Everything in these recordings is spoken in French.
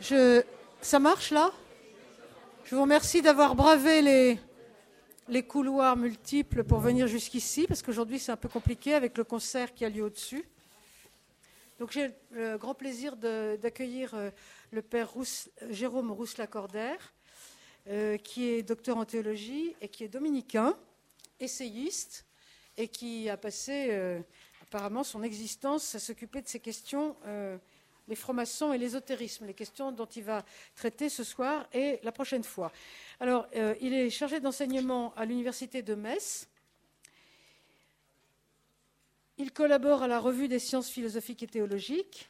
Ça marche là? Je vous remercie d'avoir bravé les, les couloirs multiples pour venir jusqu'ici, parce qu'aujourd'hui c'est un peu compliqué avec le concert qui a lieu au-dessus. Donc j'ai le grand plaisir d'accueillir euh, le père Jérôme Rousse-Lacordaire, euh, qui est docteur en théologie et qui est dominicain, essayiste, et qui a passé euh, apparemment son existence à s'occuper de ces questions les francs-maçons et l'ésotérisme, les questions dont il va traiter ce soir et la prochaine fois. Alors, euh, il est chargé d'enseignement à l'université de Metz. Il collabore à la revue des sciences philosophiques et théologiques,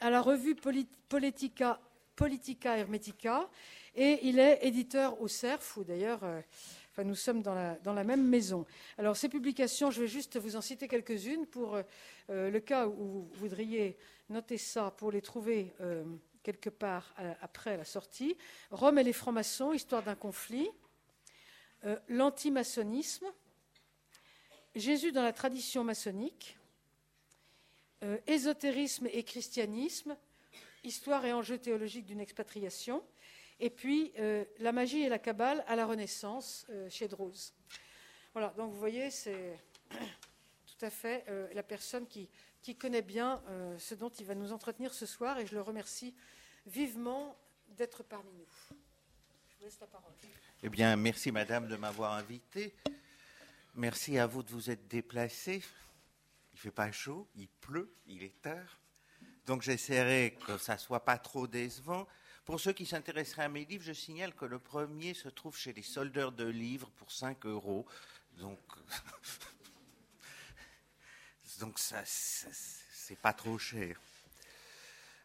à la revue Politica, Hermetica, et il est éditeur au CERF, où d'ailleurs euh, nous sommes dans la, même maison. Alors, ces publications, je vais juste vous en citer quelques-unes pour euh, le cas où vous voudriez Notez ça pour les trouver euh, quelque part euh, après la sortie. Rome et les francs-maçons, histoire d'un conflit. Euh, l'antimaçonnisme. Jésus dans la tradition maçonnique. ésotérisme et christianisme. Histoire et enjeux théologiques d'une expatriation. Et puis la magie et la cabale à la Renaissance chez Drose. Voilà, donc vous voyez, c'est tout à fait la personne qui connaît bien euh, ce dont il va nous entretenir ce soir et je le remercie vivement d'être parmi nous. Je vous laisse la parole. Eh bien, merci Madame de m'avoir invité. Merci à vous de vous être déplacé. Il fait pas chaud, il pleut, il est tard. Donc j'essaierai que ça soit pas trop décevant. Pour ceux qui s'intéresseraient à mes livres, je signale que le premier se trouve chez les soldeurs de livres pour 5 euros. Donc donc ça, c'est pas trop cher.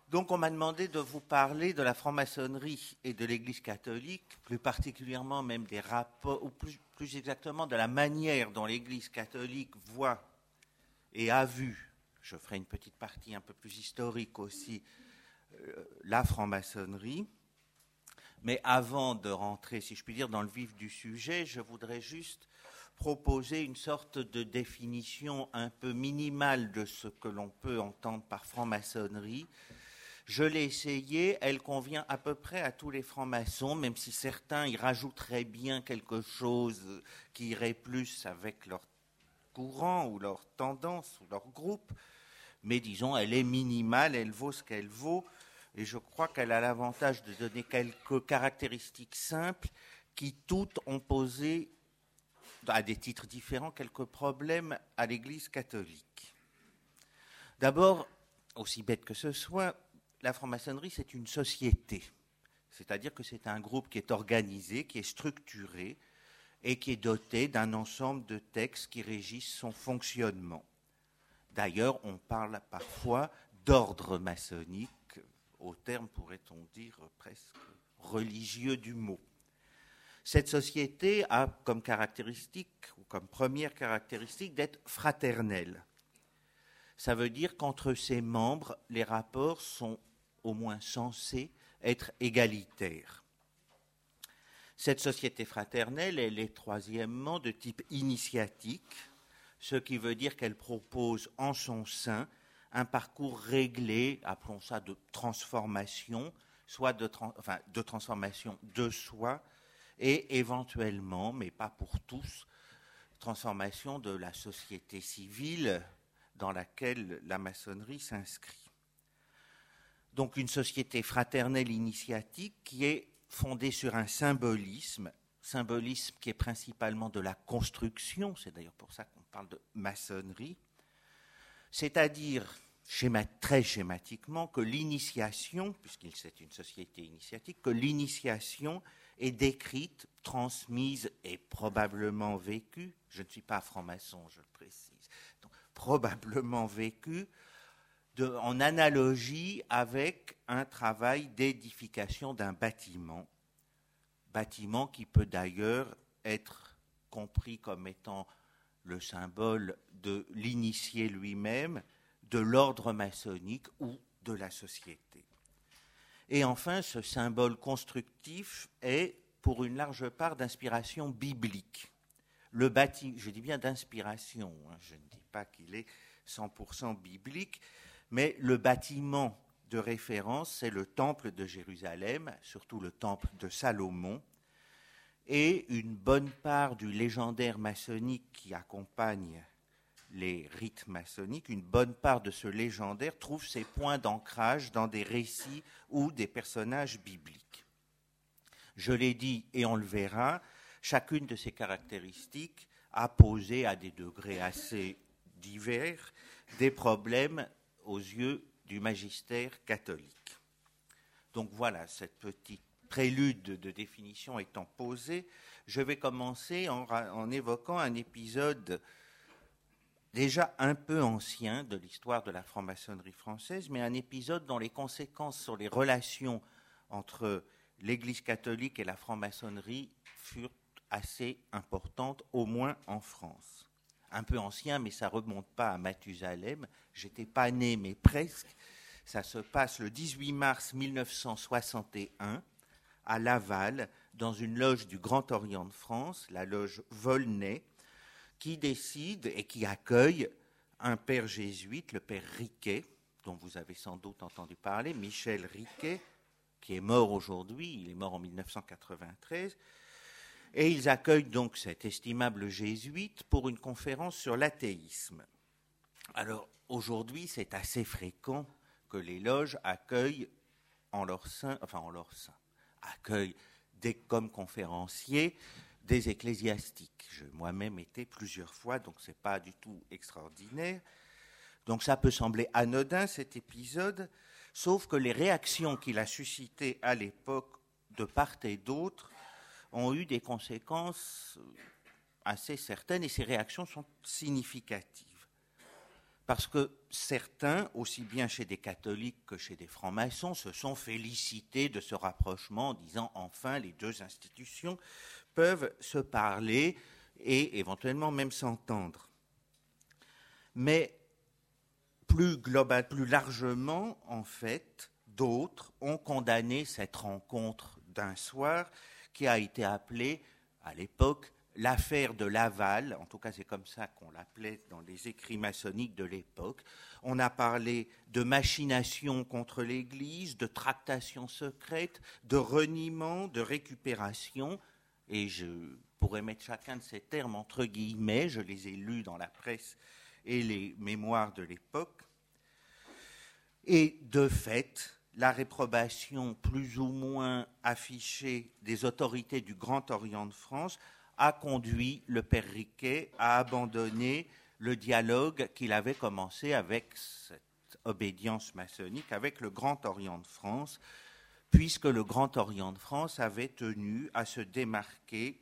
Donc on m'a demandé de vous parler de la franc-maçonnerie et de l'Église catholique, plus particulièrement même des rapports, ou plus, plus exactement de la manière dont l'Église catholique voit et a vu, je ferai une petite partie un peu plus historique aussi, la franc-maçonnerie. Mais avant de rentrer, si je puis dire, dans le vif du sujet, je voudrais juste proposer une sorte de définition un peu minimale de ce que l'on peut entendre par franc-maçonnerie. Je l'ai essayé, elle convient à peu près à tous les francs-maçons, même si certains y rajouteraient bien quelque chose qui irait plus avec leur courant ou leur tendance ou leur groupe. Mais disons, elle est minimale, elle vaut ce qu'elle vaut, et je crois qu'elle a l'avantage de donner quelques caractéristiques simples qui toutes ont posé à des titres différents, quelques problèmes à l'Église catholique. D'abord, aussi bête que ce soit, la franc-maçonnerie, c'est une société. C'est-à-dire que c'est un groupe qui est organisé, qui est structuré et qui est doté d'un ensemble de textes qui régissent son fonctionnement. D'ailleurs, on parle parfois d'ordre maçonnique, au terme, pourrait-on dire, presque religieux du mot. Cette société a comme caractéristique, ou comme première caractéristique, d'être fraternelle. Ça veut dire qu'entre ses membres, les rapports sont au moins censés être égalitaires. Cette société fraternelle, elle est troisièmement de type initiatique, ce qui veut dire qu'elle propose en son sein un parcours réglé, appelons ça de transformation, soit de, de transformation de soi, et éventuellement, mais pas pour tous, transformation de la société civile dans laquelle la maçonnerie s'inscrit. Donc une société fraternelle initiatique qui est fondée sur un symbolisme, symbolisme qui est principalement de la construction, c'est d'ailleurs pour ça qu'on parle de maçonnerie, c'est-à-dire très schématiquement que l'initiation, puisqu'il c'est une société initiatique, que l'initiation est décrite, transmise et probablement vécue, je ne suis pas franc-maçon, je le précise, probablement vécue, en analogie avec un travail d'édification d'un bâtiment, bâtiment qui peut d'ailleurs être compris comme étant le symbole de l'initié lui-même, de l'ordre maçonnique ou de la société. Et enfin, ce symbole constructif est pour une large part d'inspiration biblique. Le je dis bien d'inspiration, hein, je ne dis pas qu'il est 100% biblique, mais le bâtiment de référence, c'est le temple de Jérusalem, surtout le temple de Salomon, et une bonne part du légendaire maçonnique qui accompagne les rites maçonniques, une bonne part de ce légendaire trouve ses points d'ancrage dans des récits ou des personnages bibliques. Je l'ai dit et on le verra, chacune de ces caractéristiques a posé à des degrés assez divers des problèmes aux yeux du magistère catholique. Donc voilà, cette petite prélude de définition étant posée, je vais commencer en, en évoquant un épisode déjà un peu ancien de l'histoire de la franc-maçonnerie française, mais un épisode dont les conséquences sur les relations entre l'Église catholique et la franc-maçonnerie furent assez importantes, au moins en France. Un peu ancien, mais ça remonte pas à Mathusalem. J'étais pas né, mais presque. Ça se passe le 18 mars 1961 à Laval, dans une loge du Grand Orient de France, la loge Volnay, qui décide et qui accueille un père jésuite, le père Riquet, dont vous avez sans doute entendu parler, Michel Riquet, qui est mort aujourd'hui, il est mort en 1993, et ils accueillent donc cet estimable jésuite pour une conférence sur l'athéisme. Alors aujourd'hui, c'est assez fréquent que les loges accueillent en leur sein, enfin en leur sein, accueillent des, comme conférenciers des ecclésiastiques. J'ai moi-même été plusieurs fois, donc ce n'est pas du tout extraordinaire. Donc ça peut sembler anodin cet épisode, sauf que les réactions qu'il a suscitées à l'époque de part et d'autre ont eu des conséquences assez certaines et ces réactions sont significatives. Parce que certains, aussi bien chez des catholiques que chez des francs-maçons, se sont félicités de ce rapprochement en disant enfin les deux institutions peuvent se parler et éventuellement même s'entendre. Mais plus global, plus largement, en fait, d'autres ont condamné cette rencontre d'un soir qui a été appelée à l'époque l'affaire de Laval, en tout cas c'est comme ça qu'on l'appelait dans les écrits maçonniques de l'époque. On a parlé de machination contre l'Église, de tractation secrète, de reniement, de récupération, et je pourrais mettre chacun de ces termes entre guillemets, je les ai lus dans la presse et les mémoires de l'époque. Et de fait, la réprobation plus ou moins affichée des autorités du Grand Orient de France a conduit le père Riquet à abandonner le dialogue qu'il avait commencé avec cette obédience maçonnique, avec le Grand Orient de France, puisque le Grand Orient de France avait tenu à se démarquer,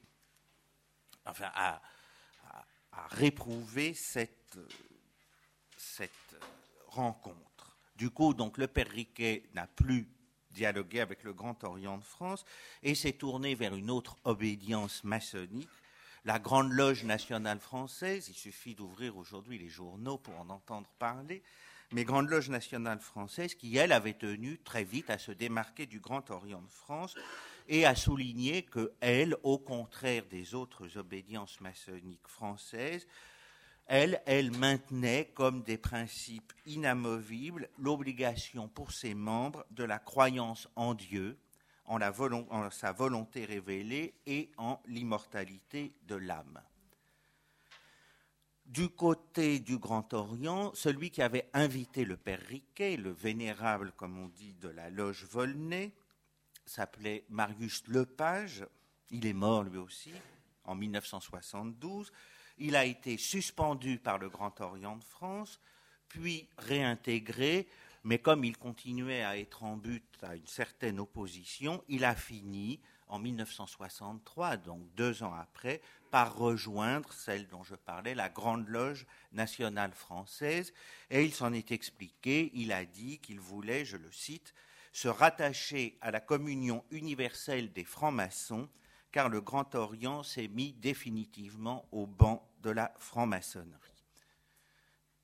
enfin à, réprouver cette, rencontre. Du coup, le père Riquet n'a plus dialogué avec le Grand Orient de France et s'est tourné vers une autre obédience maçonnique, la Grande Loge nationale française. Il suffit d'ouvrir aujourd'hui les journaux pour en entendre parler mais Grande Loge nationale française, qui, elle, avait tenu très vite à se démarquer du Grand Orient de France et à souligner que, elle, au contraire des autres obédiences maçonniques françaises, elle, elle maintenait comme des principes inamovibles l'obligation pour ses membres de la croyance en Dieu, en, en sa volonté révélée et en l'immortalité de l'âme du côté du Grand Orient, celui qui avait invité le père Riquet, le vénérable, comme on dit, de la loge Volnay, s'appelait Marius Lepage. Il est mort lui aussi en 1972. Il a été suspendu par le Grand Orient de France, puis réintégré, mais comme il continuait à être en but à une certaine opposition, il a fini en 1963, donc deux ans après, par rejoindre celle dont je parlais, la Grande Loge nationale française, et il s'en est expliqué, il a dit qu'il voulait, je le cite, se rattacher à la communion universelle des francs-maçons, car le Grand Orient s'est mis définitivement au banc de la franc-maçonnerie.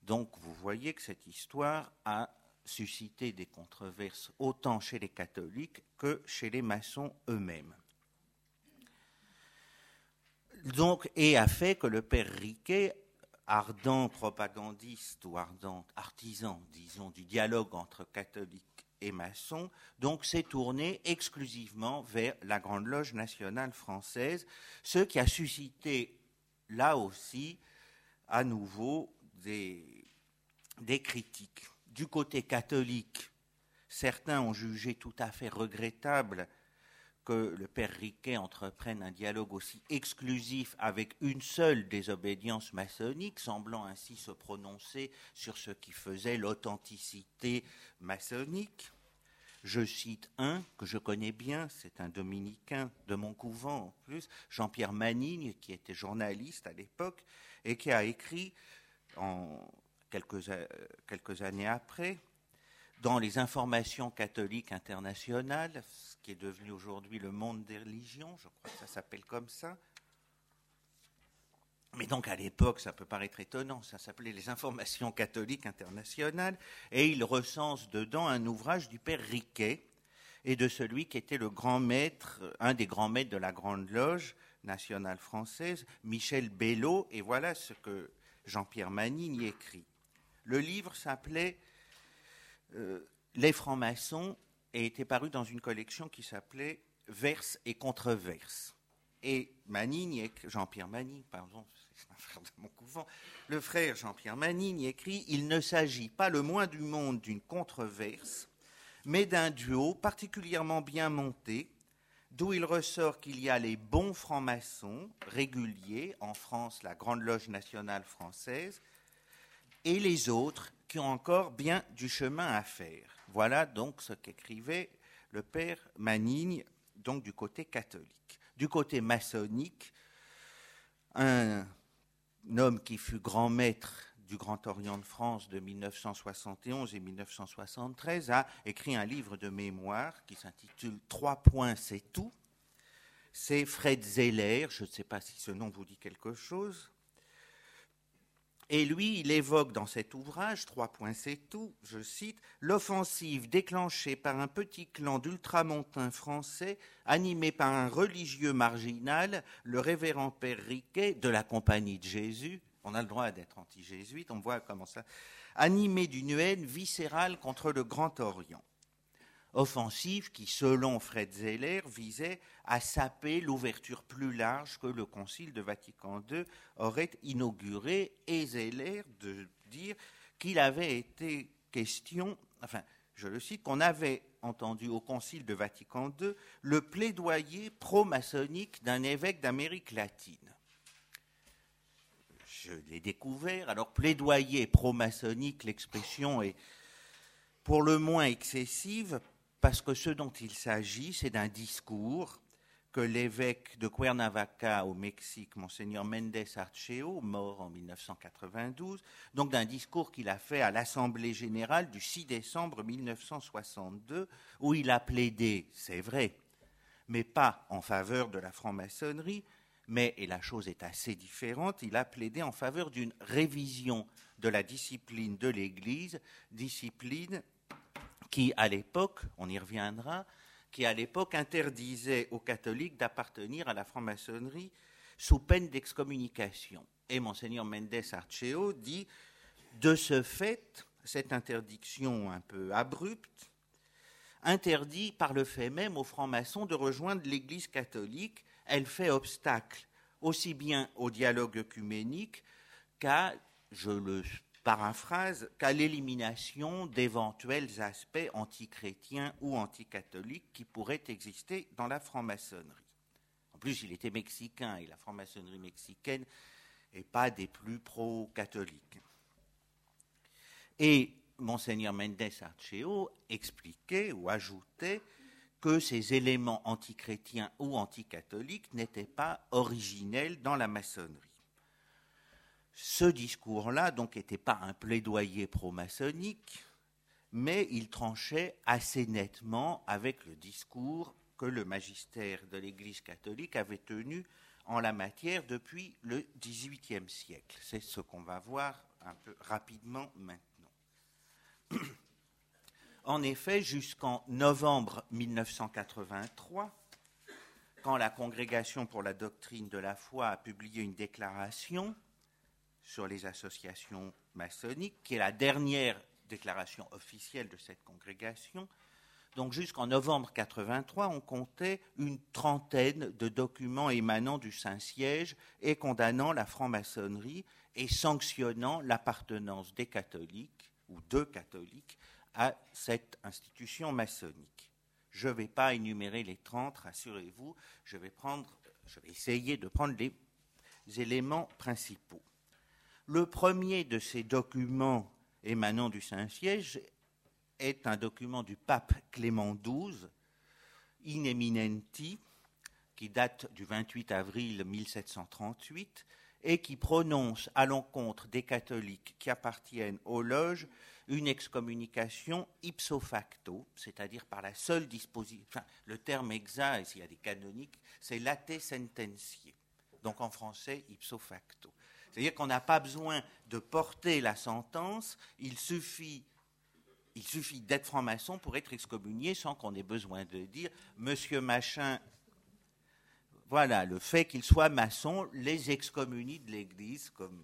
Donc vous voyez que cette histoire a suscité des controverses autant chez les catholiques que chez les maçons eux-mêmes donc, et a fait que le père Riquet, ardent propagandiste ou ardent artisan, disons, du dialogue entre catholiques et maçon, donc s'est tourné exclusivement vers la Grande Loge nationale française, ce qui a suscité là aussi à nouveau des critiques. Du côté catholique, certains ont jugé tout à fait regrettable que le père Riquet entreprenne un dialogue aussi exclusif avec une seule des obédiences maçonniques, semblant ainsi se prononcer sur ce qui faisait l'authenticité maçonnique. Je cite un que je connais bien, c'est un dominicain de mon couvent en plus, Jean-Pierre Manigne, qui était journaliste à l'époque et qui a écrit euh, quelques années après dans les informations catholiques internationales, ce qui est devenu aujourd'hui le monde des religions, je crois que ça s'appelle comme ça. Mais donc à l'époque, ça peut paraître étonnant, ça s'appelait les informations catholiques internationales, et il recense dedans un ouvrage du père Riquet et de celui qui était le grand maître, un des grands maîtres de la Grande Loge nationale française, Michel Bello, et voilà ce que Jean-Pierre Manigne y écrit. Le livre s'appelait euh, les francs-maçons était paru dans une collection qui s'appelait Verse et Contreverse. Et Jean-Pierre Manigne, pardon, c'est de mon couvent, le frère Jean-Pierre Manigne écrit Il ne s'agit pas le moins du monde d'une contreverse, mais d'un duo particulièrement bien monté, d'où il ressort qu'il y a les bons francs-maçons réguliers, en France la Grande Loge nationale française, et les autres qui ont encore bien du chemin à faire. Voilà donc ce qu'écrivait le père Manigne, donc du côté catholique. Du côté maçonnique, un homme qui fut grand maître du Grand Orient de France de 1971 et 1973 a écrit un livre de mémoire qui s'intitule Trois points, c'est tout. C'est Fred Zeller, je ne sais pas si ce nom vous dit quelque chose, et lui, il évoque dans cet ouvrage, trois points c'est tout, je cite, l'offensive déclenchée par un petit clan d'ultramontains français animé par un religieux marginal, le révérend Père Riquet de la Compagnie de Jésus. On a le droit d'être anti-jésuite, on voit comment ça. Animé d'une haine viscérale contre le Grand Orient offensive qui, selon Fred Zeller, visait à saper l'ouverture plus large que le Concile de Vatican II aurait inaugurée, et Zeller de dire qu'il avait été question, enfin, je le cite, qu'on avait entendu au Concile de Vatican II le plaidoyer pro-maçonnique d'un évêque d'Amérique latine. Je l'ai découvert. Alors, plaidoyer pro-maçonnique, l'expression est pour le moins excessive parce que ce dont il s'agit, c'est d'un discours que l'évêque de Cuernavaca au Mexique, monseigneur Méndez Archeo, mort en 1992, donc d'un discours qu'il a fait à l'Assemblée générale du 6 décembre 1962, où il a plaidé, c'est vrai, mais pas en faveur de la franc-maçonnerie, mais, et la chose est assez différente, il a plaidé en faveur d'une révision de la discipline de l'Église, discipline qui, à l'époque, on y reviendra, qui à l'époque interdisait aux catholiques d'appartenir à la franc-maçonnerie sous peine d'excommunication. Et monseigneur Mendes Archeo dit, de ce fait, cette interdiction un peu abrupte interdit par le fait même aux francs-maçons de rejoindre l'Église catholique, elle fait obstacle aussi bien au dialogue œcuménique qu'à, je le paraphrase, qu'à l'élimination d'éventuels aspects antichrétiens ou anticatholiques qui pourraient exister dans la franc-maçonnerie. En plus, il était mexicain et la franc-maçonnerie mexicaine n'est pas des plus pro-catholiques. Et Monseigneur Mendes Archeo expliquait ou ajoutait que ces éléments antichrétiens ou anticatholiques n'étaient pas originels dans la maçonnerie. Ce discours-là, donc, n'était pas un plaidoyer pro-maçonnique, mais il tranchait assez nettement avec le discours que le magistère de l'Église catholique avait tenu en la matière depuis le XVIIIe siècle. C'est ce qu'on va voir un peu rapidement maintenant. En effet, jusqu'en novembre 1983, quand la Congrégation pour la doctrine de la foi a publié une déclaration sur les associations maçonniques, qui est la dernière déclaration officielle de cette congrégation, Donc jusqu'en novembre 83, on comptait une trentaine de documents émanant du Saint-Siège et condamnant la franc-maçonnerie et sanctionnant l'appartenance des catholiques ou de catholiques à cette institution maçonnique. Je ne vais pas énumérer les 30, rassurez-vous, je vais, prendre, je vais essayer de prendre les éléments principaux. Le premier de ces documents émanant du Saint-Siège est un document du pape Clément XII, In Eminenti, qui date du 28 avril 1738 et qui prononce à l'encontre des catholiques qui appartiennent aux loges une excommunication ipso facto, c'est-à-dire par la seule disposition. Le terme exact, s'il y a des canoniques, c'est late sententiae, donc en français ipso facto. C'est-à-dire qu'on n'a pas besoin de porter la sentence, il suffit, il suffit d'être franc-maçon pour être excommunié sans qu'on ait besoin de dire Monsieur Machin. Voilà, le fait qu'il soit maçon les excommunie de l'Église comme.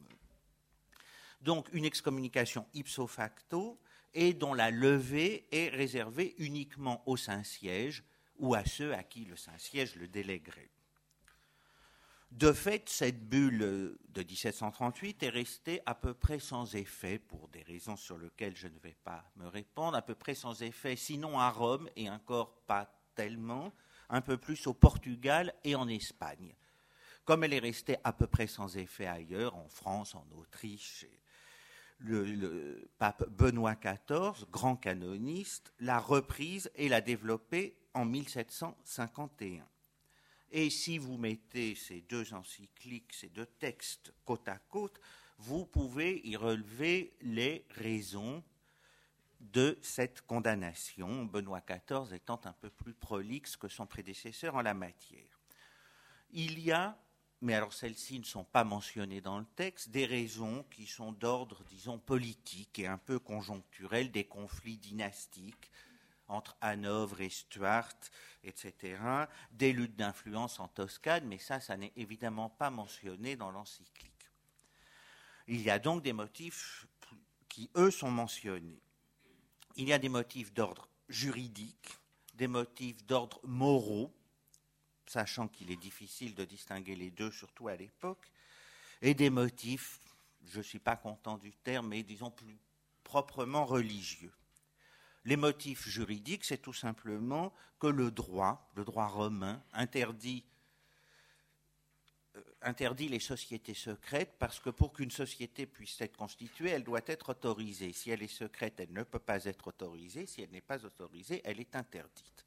Donc une excommunication ipso facto et dont la levée est réservée uniquement au Saint-Siège ou à ceux à qui le Saint-Siège le délèguerait. De fait, cette bulle de 1738 est restée à peu près sans effet, pour des raisons sur lesquelles je ne vais pas me répondre, à peu près sans effet, sinon à Rome, et encore pas tellement, un peu plus au Portugal et en Espagne. Comme elle est restée à peu près sans effet ailleurs, en France, en Autriche, le, le pape Benoît XIV, grand canoniste, l'a reprise et l'a développée en 1751. Et si vous mettez ces deux encycliques, ces deux textes côte à côte, vous pouvez y relever les raisons de cette condamnation, Benoît XIV étant un peu plus prolixe que son prédécesseur en la matière. Il y a, mais alors celles-ci ne sont pas mentionnées dans le texte, des raisons qui sont d'ordre, disons, politique et un peu conjoncturel, des conflits dynastiques, entre Hanovre et Stuart, etc., des luttes d'influence en Toscane, mais ça, ça n'est évidemment pas mentionné dans l'encyclique. Il y a donc des motifs qui, eux, sont mentionnés. Il y a des motifs d'ordre juridique, des motifs d'ordre moraux, sachant qu'il est difficile de distinguer les deux, surtout à l'époque, et des motifs, je ne suis pas content du terme, mais disons plus proprement religieux. Les motifs juridiques, c'est tout simplement que le droit, le droit romain, interdit, euh, interdit les sociétés secrètes parce que pour qu'une société puisse être constituée, elle doit être autorisée. Si elle est secrète, elle ne peut pas être autorisée. Si elle n'est pas autorisée, elle est interdite.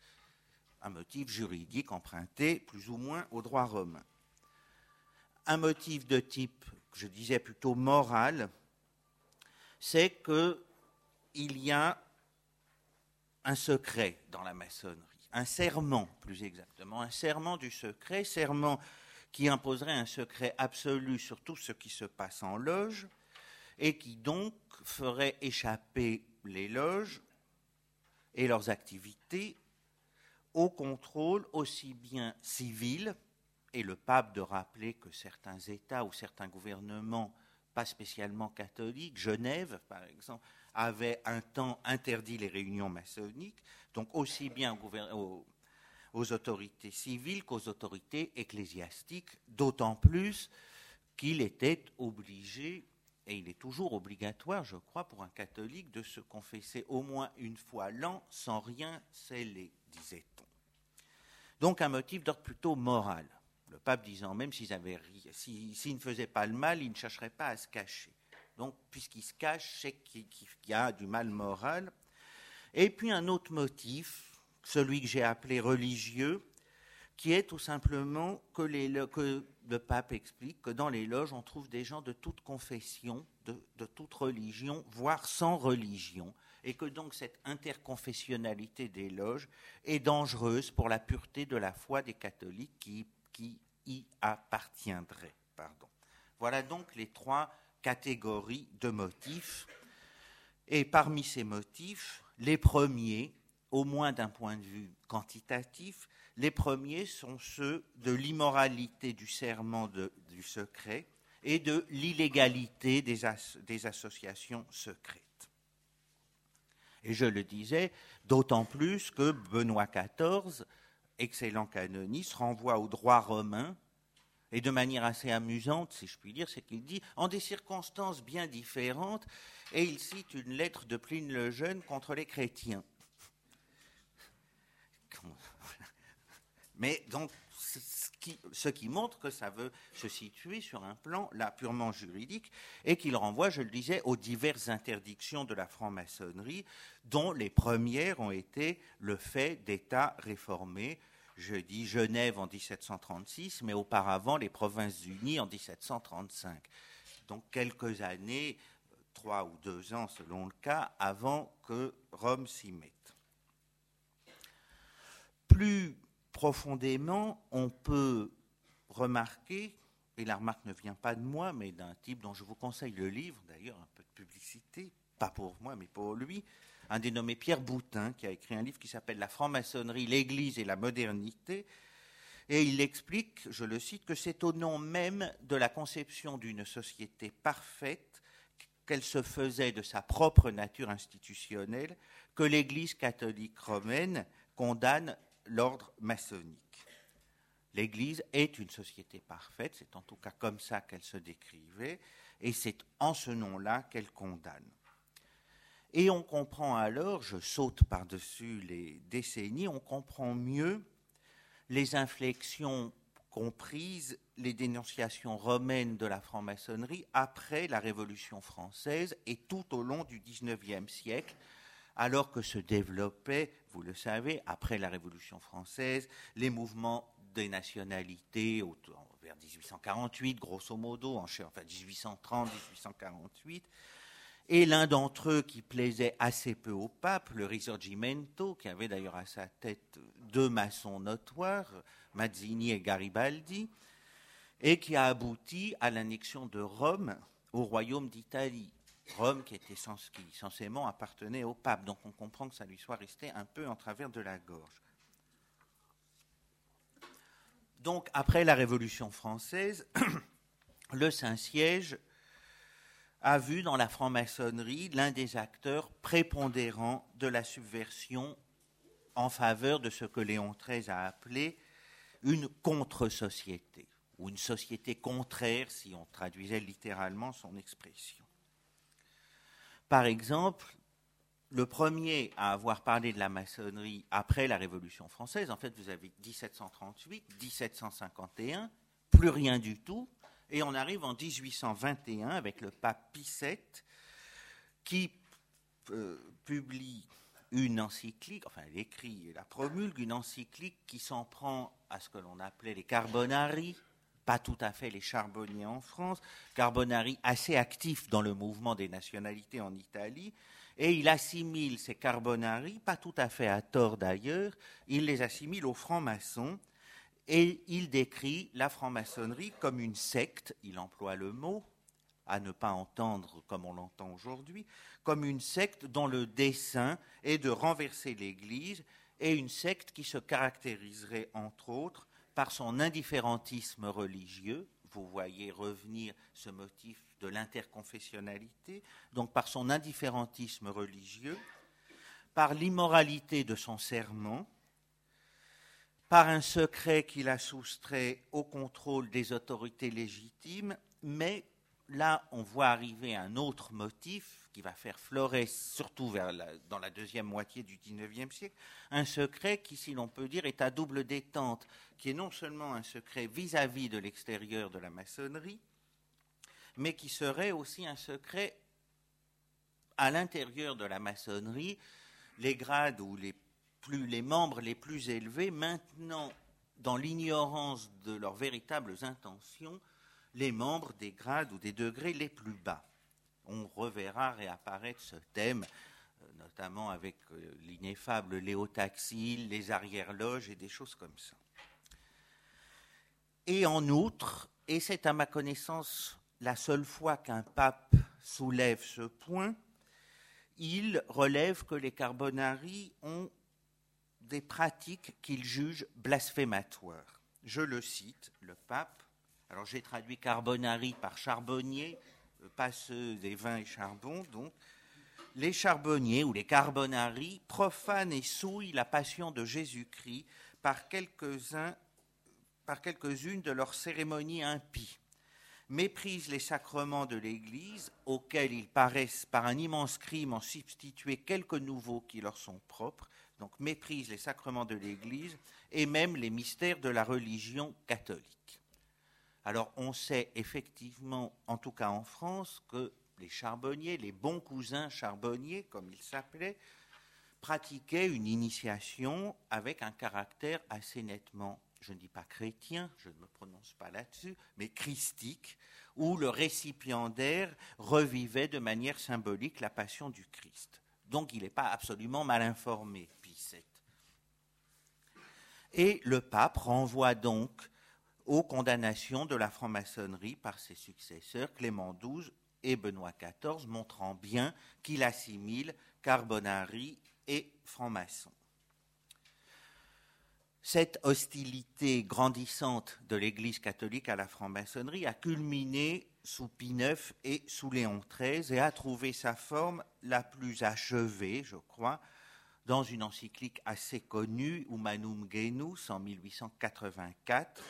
Un motif juridique emprunté plus ou moins au droit romain. Un motif de type, je disais plutôt moral, c'est qu'il y a un secret dans la maçonnerie, un serment plus exactement, un serment du secret, serment qui imposerait un secret absolu sur tout ce qui se passe en loge et qui donc ferait échapper les loges et leurs activités au contrôle aussi bien civil, et le pape de rappeler que certains États ou certains gouvernements, pas spécialement catholiques, Genève par exemple, avait un temps interdit les réunions maçonniques, donc aussi bien aux, autorités civiles qu'aux autorités ecclésiastiques, d'autant plus qu'il était obligé, et il est toujours obligatoire, je crois, pour un catholique de se confesser au moins une fois l'an sans rien sceller, disait-on. Donc un motif d'ordre plutôt moral. Le pape disant même s'il ne faisait pas le mal, il ne chercherait pas à se cacher. Donc, puisqu'il se cache, c'est qu'il y a du mal moral. Et puis un autre motif, celui que j'ai appelé religieux, qui est tout simplement que, le pape explique que dans les loges, on trouve des gens de toute confession, de, toute religion, voire sans religion, et que donc cette interconfessionnalité des loges est dangereuse pour la pureté de la foi des catholiques qui, qui y appartiendraient. Pardon. Voilà donc les trois catégorie de motifs. Et parmi ces motifs, les premiers, au moins d'un point de vue quantitatif, les premiers sont ceux de l'immoralité du serment du secret et de l'illégalité des associations secrètes. Et je le disais, d'autant plus que Benoît XIV, excellent canoniste, renvoie au droit romain, et de manière assez amusante, si je puis dire, c'est qu'il dit, en des circonstances bien différentes, et il cite une lettre de Pline le Jeune contre les chrétiens. Mais donc, ce qui, montre que ça veut se situer sur un plan là purement juridique et qu'il renvoie, je le disais, aux diverses interdictions de la franc-maçonnerie, dont les premières ont été le fait d'États réformés. Je dis Genève en 1736, mais auparavant les Provinces-Unies en 1735. Donc quelques années, trois ou deux ans selon le cas, avant que Rome s'y mette. Plus profondément, on peut remarquer, et la remarque ne vient pas de moi, mais d'un type dont je vous conseille le livre, d'ailleurs, un peu de publicité, pas pour moi, mais pour lui, un dénommé Pierre Boutin, qui a écrit un livre qui s'appelle La franc-maçonnerie, l'Église et la modernité. Et il explique, je le cite, que c'est au nom même de la conception d'une société parfaite qu'elle se faisait de sa propre nature institutionnelle que l'Église catholique romaine condamne l'ordre maçonnique. L'Église est une société parfaite, c'est en tout cas comme ça qu'elle se décrivait, et c'est en ce nom-là qu'elle condamne. Et on comprend alors, je saute par-dessus les décennies, on comprend mieux les inflexions comprises, les dénonciations romaines de la franc-maçonnerie après la Révolution française et tout au long du XIXe siècle, alors que se développaient, vous le savez, après la Révolution française, les mouvements des nationalités vers 1848, grosso modo, enfin 1830, 1848. Et l'un d'entre eux qui plaisait assez peu au pape, le Risorgimento, qui avait d'ailleurs à sa tête deux maçons notoires, Mazzini et Garibaldi, et qui a abouti à l'annexion de Rome au royaume d'Italie. Rome qui était censément appartenait au pape. Donc on comprend que ça lui soit resté un peu en travers de la gorge. Donc après la Révolution française, le Saint-Siège a vu dans la franc-maçonnerie l'un des acteurs prépondérants de la subversion en faveur de ce que Léon XIII a appelé une contre-société, ou une société contraire si on traduisait littéralement son expression. Par exemple, le premier à avoir parlé de la maçonnerie après la Révolution française, en fait, vous avez 1738, 1751, plus rien du tout, et on arrive en 1821 avec le pape Pie VII qui euh, publie une encyclique, enfin elle écrit et la promulgue, une encyclique qui s'en prend à ce que l'on appelait les Carbonari, pas tout à fait les charbonniers en France, Carbonari assez actif dans le mouvement des nationalités en Italie, et il assimile ces Carbonari, pas tout à fait à tort d'ailleurs, il les assimile aux francs-maçons, et il décrit la franc-maçonnerie comme une secte, il emploie le mot, à ne pas entendre comme on l'entend aujourd'hui, comme une secte dont le dessein est de renverser l'Église et une secte qui se caractériserait entre autres par son indifférentisme religieux, vous voyez revenir ce motif de l'interconfessionnalité, donc par son indifférentisme religieux, par l'immoralité de son serment, par un secret qu'il a soustrait au contrôle des autorités légitimes, mais là, on voit arriver un autre motif qui va faire florer, surtout dans la deuxième moitié du XIXe siècle, un secret qui, si l'on peut dire, est à double détente, qui est non seulement un secret vis-à-vis de l'extérieur de la maçonnerie, mais qui serait aussi un secret à l'intérieur de la maçonnerie, les grades ou les, les membres les plus élevés maintenant dans l'ignorance de leurs véritables intentions les membres des grades ou des degrés les plus bas. On reverra réapparaître ce thème, euh, notamment avec euh, l'ineffable Léotaxile, les arrière-loges et des choses comme ça. Et en outre, et c'est à ma connaissance la seule fois qu'un pape soulève ce point, il relève que les Carbonari ont des pratiques qu'il juge blasphématoires. Je le cite, le pape alors j'ai traduit carbonari par charbonnier, passeuse des vins et charbon, donc. les charbonniers ou les carbonari profanent et souillent la passion de Jésus-Christ par quelques-uns par quelques-unes de leurs cérémonies impies, méprisent les sacrements de l'Église, auxquels ils paraissent par un immense crime en substituer quelques nouveaux qui leur sont propres, donc méprisent les sacrements de l'Église et même les mystères de la religion catholique. Alors on sait effectivement, en tout cas en France, que les charbonniers, les bons cousins charbonniers, comme ils s'appelaient, pratiquaient une initiation avec un caractère assez nettement, je ne dis pas chrétien, je ne me prononce pas là-dessus, mais christique, où le récipiendaire revivait de manière symbolique la passion du Christ. Donc il n'est pas absolument mal informé, Et le pape renvoie donc aux condamnations de la franc-maçonnerie par ses successeurs Clément XII et Benoît XIV, montrant bien qu'il assimile Carbonari et franc-maçon. Cette hostilité grandissante de l'Église catholique à la franc-maçonnerie a culminé sous Pie IX et sous Léon XIII et a trouvé sa forme la plus achevée, je crois, dans une encyclique assez connue, Humanum Genus, en 1884,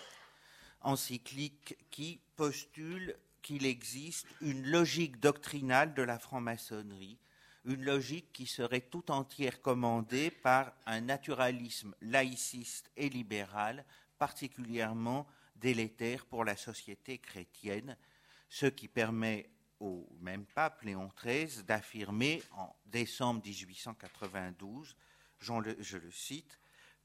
encyclique qui postule qu'il existe une logique doctrinale de la franc-maçonnerie, une logique qui serait tout entière commandée par un naturalisme laïciste et libéral particulièrement délétère pour la société chrétienne, ce qui permet au même pape Léon XIII d'affirmer en décembre 1892, je le cite,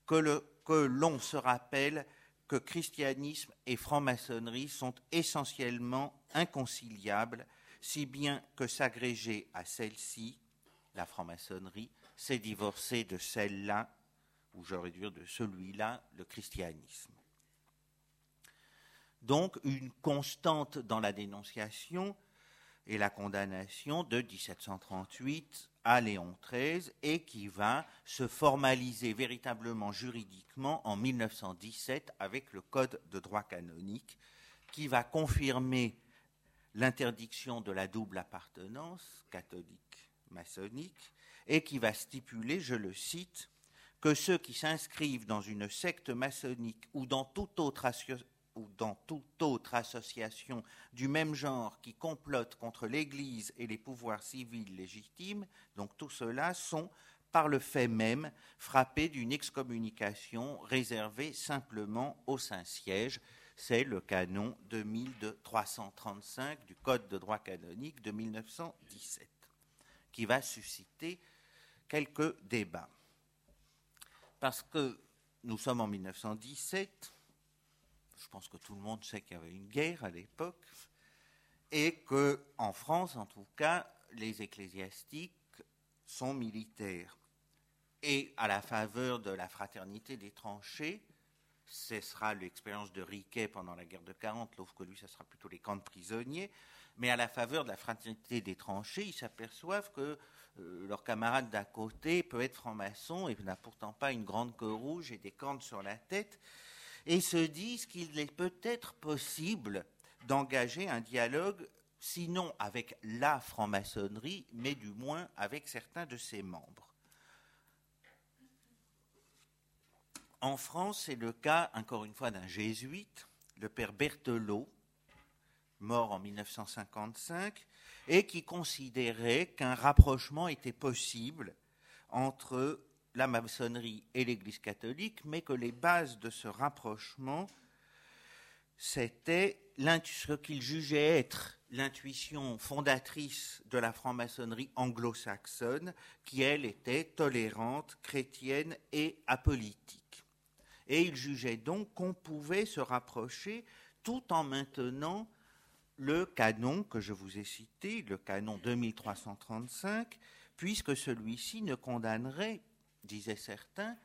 que l'on se rappelle que christianisme et franc-maçonnerie sont essentiellement inconciliables, si bien que s'agréger à celle-ci, la franc-maçonnerie, c'est divorcer de celle-là, ou j'aurais dû dire de celui-là, le christianisme. Donc une constante dans la dénonciation et la condamnation de 1738 à Léon XIII et qui va se formaliser véritablement juridiquement en 1917 avec le Code de droit canonique qui va confirmer l'interdiction de la double appartenance catholique-maçonnique et qui va stipuler, je le cite, que ceux qui s'inscrivent dans une secte maçonnique ou dans toute autre ou dans toute autre association du même genre qui complote contre l'Église et les pouvoirs civils légitimes, donc tout cela sont, par le fait même, frappés d'une excommunication réservée simplement au Saint-Siège. C'est le canon 2335 du Code de droit canonique de 1917, qui va susciter quelques débats. Parce que nous sommes en 1917, je pense que tout le monde sait qu'il y avait une guerre à l'époque, et que, en France, en tout cas, les ecclésiastiques sont militaires. Et à la faveur de la fraternité des tranchées, ce sera l'expérience de Riquet pendant la guerre de 40, sauf que lui, ce sera plutôt les camps de prisonniers. Mais à la faveur de la fraternité des tranchées, ils s'aperçoivent que euh, leur camarade d'à côté peut être franc-maçon et n'a pourtant pas une grande queue rouge et des cornes sur la tête et se disent qu'il est peut-être possible d'engager un dialogue, sinon avec la franc-maçonnerie, mais du moins avec certains de ses membres. En France, c'est le cas, encore une fois, d'un jésuite, le père Berthelot, mort en 1955, et qui considérait qu'un rapprochement était possible entre la maçonnerie et l'Église catholique, mais que les bases de ce rapprochement, c'était ce qu'il jugeait être l'intuition fondatrice de la franc-maçonnerie anglo-saxonne, qui, elle, était tolérante, chrétienne et apolitique. Et il jugeait donc qu'on pouvait se rapprocher tout en maintenant le canon que je vous ai cité, le canon 2335, puisque celui-ci ne condamnerait disaient certains,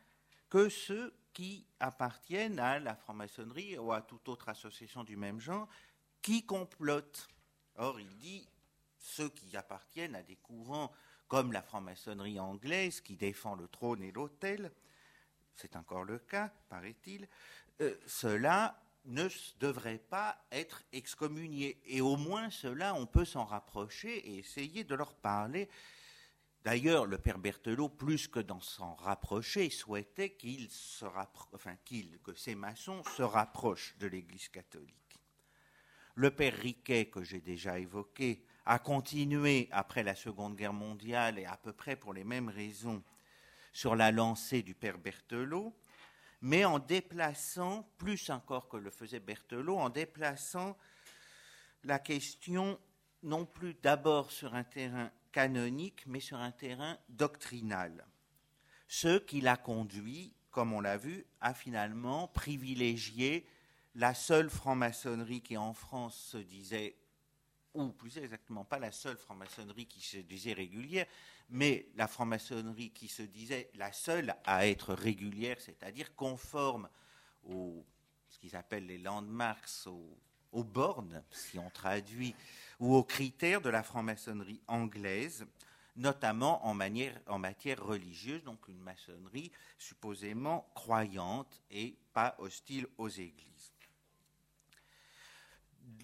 que ceux qui appartiennent à la franc-maçonnerie ou à toute autre association du même genre qui complotent. Or, il dit ceux qui appartiennent à des courants comme la franc-maçonnerie anglaise qui défend le trône et l'autel, c'est encore le cas, paraît-il, euh, ceux-là ne devraient pas être excommuniés. Et au moins cela, on peut s'en rapprocher et essayer de leur parler D'ailleurs, le père Berthelot, plus que d'en s'en rapprocher, souhaitait que ces maçons se rapprochent de l'Église catholique. Le père Riquet, que j'ai déjà évoqué, a continué après la Seconde Guerre mondiale et à peu près pour les mêmes raisons sur la lancée du père Berthelot, mais en déplaçant, plus encore que le faisait Berthelot, en déplaçant la question non plus d'abord sur un terrain canonique, mais sur un terrain doctrinal. Ce qui l'a conduit, comme on l'a vu, à finalement privilégier la seule franc-maçonnerie qui en France se disait, ou plus exactement pas la seule franc-maçonnerie qui se disait régulière, mais la franc-maçonnerie qui se disait la seule à être régulière, c'est-à-dire conforme aux ce qu'ils appellent les landmarks, aux, aux bornes, si on traduit ou aux critères de la franc-maçonnerie anglaise, notamment en, matière religieuse, donc une maçonnerie supposément croyante et pas hostile aux églises.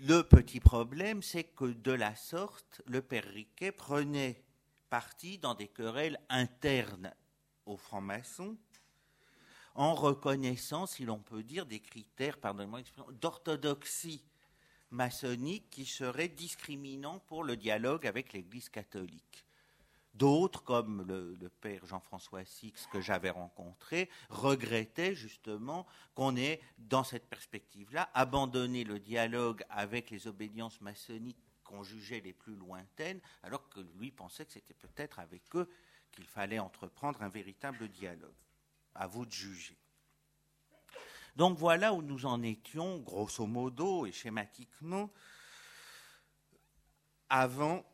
Le petit problème, c'est que de la sorte, le père Riquet prenait parti dans des querelles internes aux francs-maçons, en reconnaissant, si l'on peut dire, des critères, pardonnez-moi, d'orthodoxie maçonnique qui serait discriminant pour le dialogue avec l'Église catholique. D'autres, comme le, père Jean-François Six que j'avais rencontré, regrettaient justement qu'on ait, dans cette perspective-là, abandonné le dialogue avec les obédiences maçonniques qu'on jugeait les plus lointaines, alors que lui pensait que c'était peut-être avec eux qu'il fallait entreprendre un véritable dialogue. À vous de juger. Donc voilà où nous en étions, grosso modo et schématiquement, avant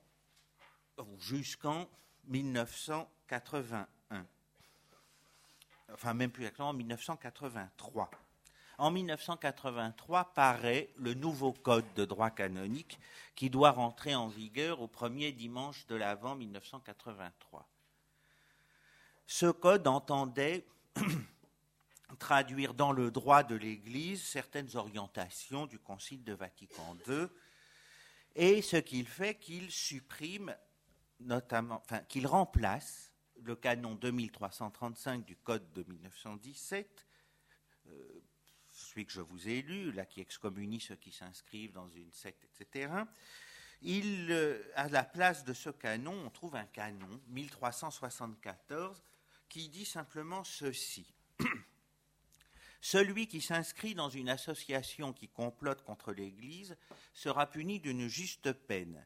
ou jusqu'en 1981. Enfin, même plus exactement, en 1983. En 1983 paraît le nouveau code de droit canonique qui doit rentrer en vigueur au premier dimanche de l'Avent 1983. Ce code entendait traduire dans le droit de l'Église certaines orientations du Concile de Vatican II, et ce qu'il fait, qu'il supprime notamment, enfin, qu'il remplace le canon 2335 du Code de 1917, euh, celui que je vous ai lu, là qui excommunie ceux qui s'inscrivent dans une secte, etc. Il, euh, à la place de ce canon, on trouve un canon 1374 qui dit simplement ceci. Celui qui s'inscrit dans une association qui complote contre l'Église sera puni d'une juste peine.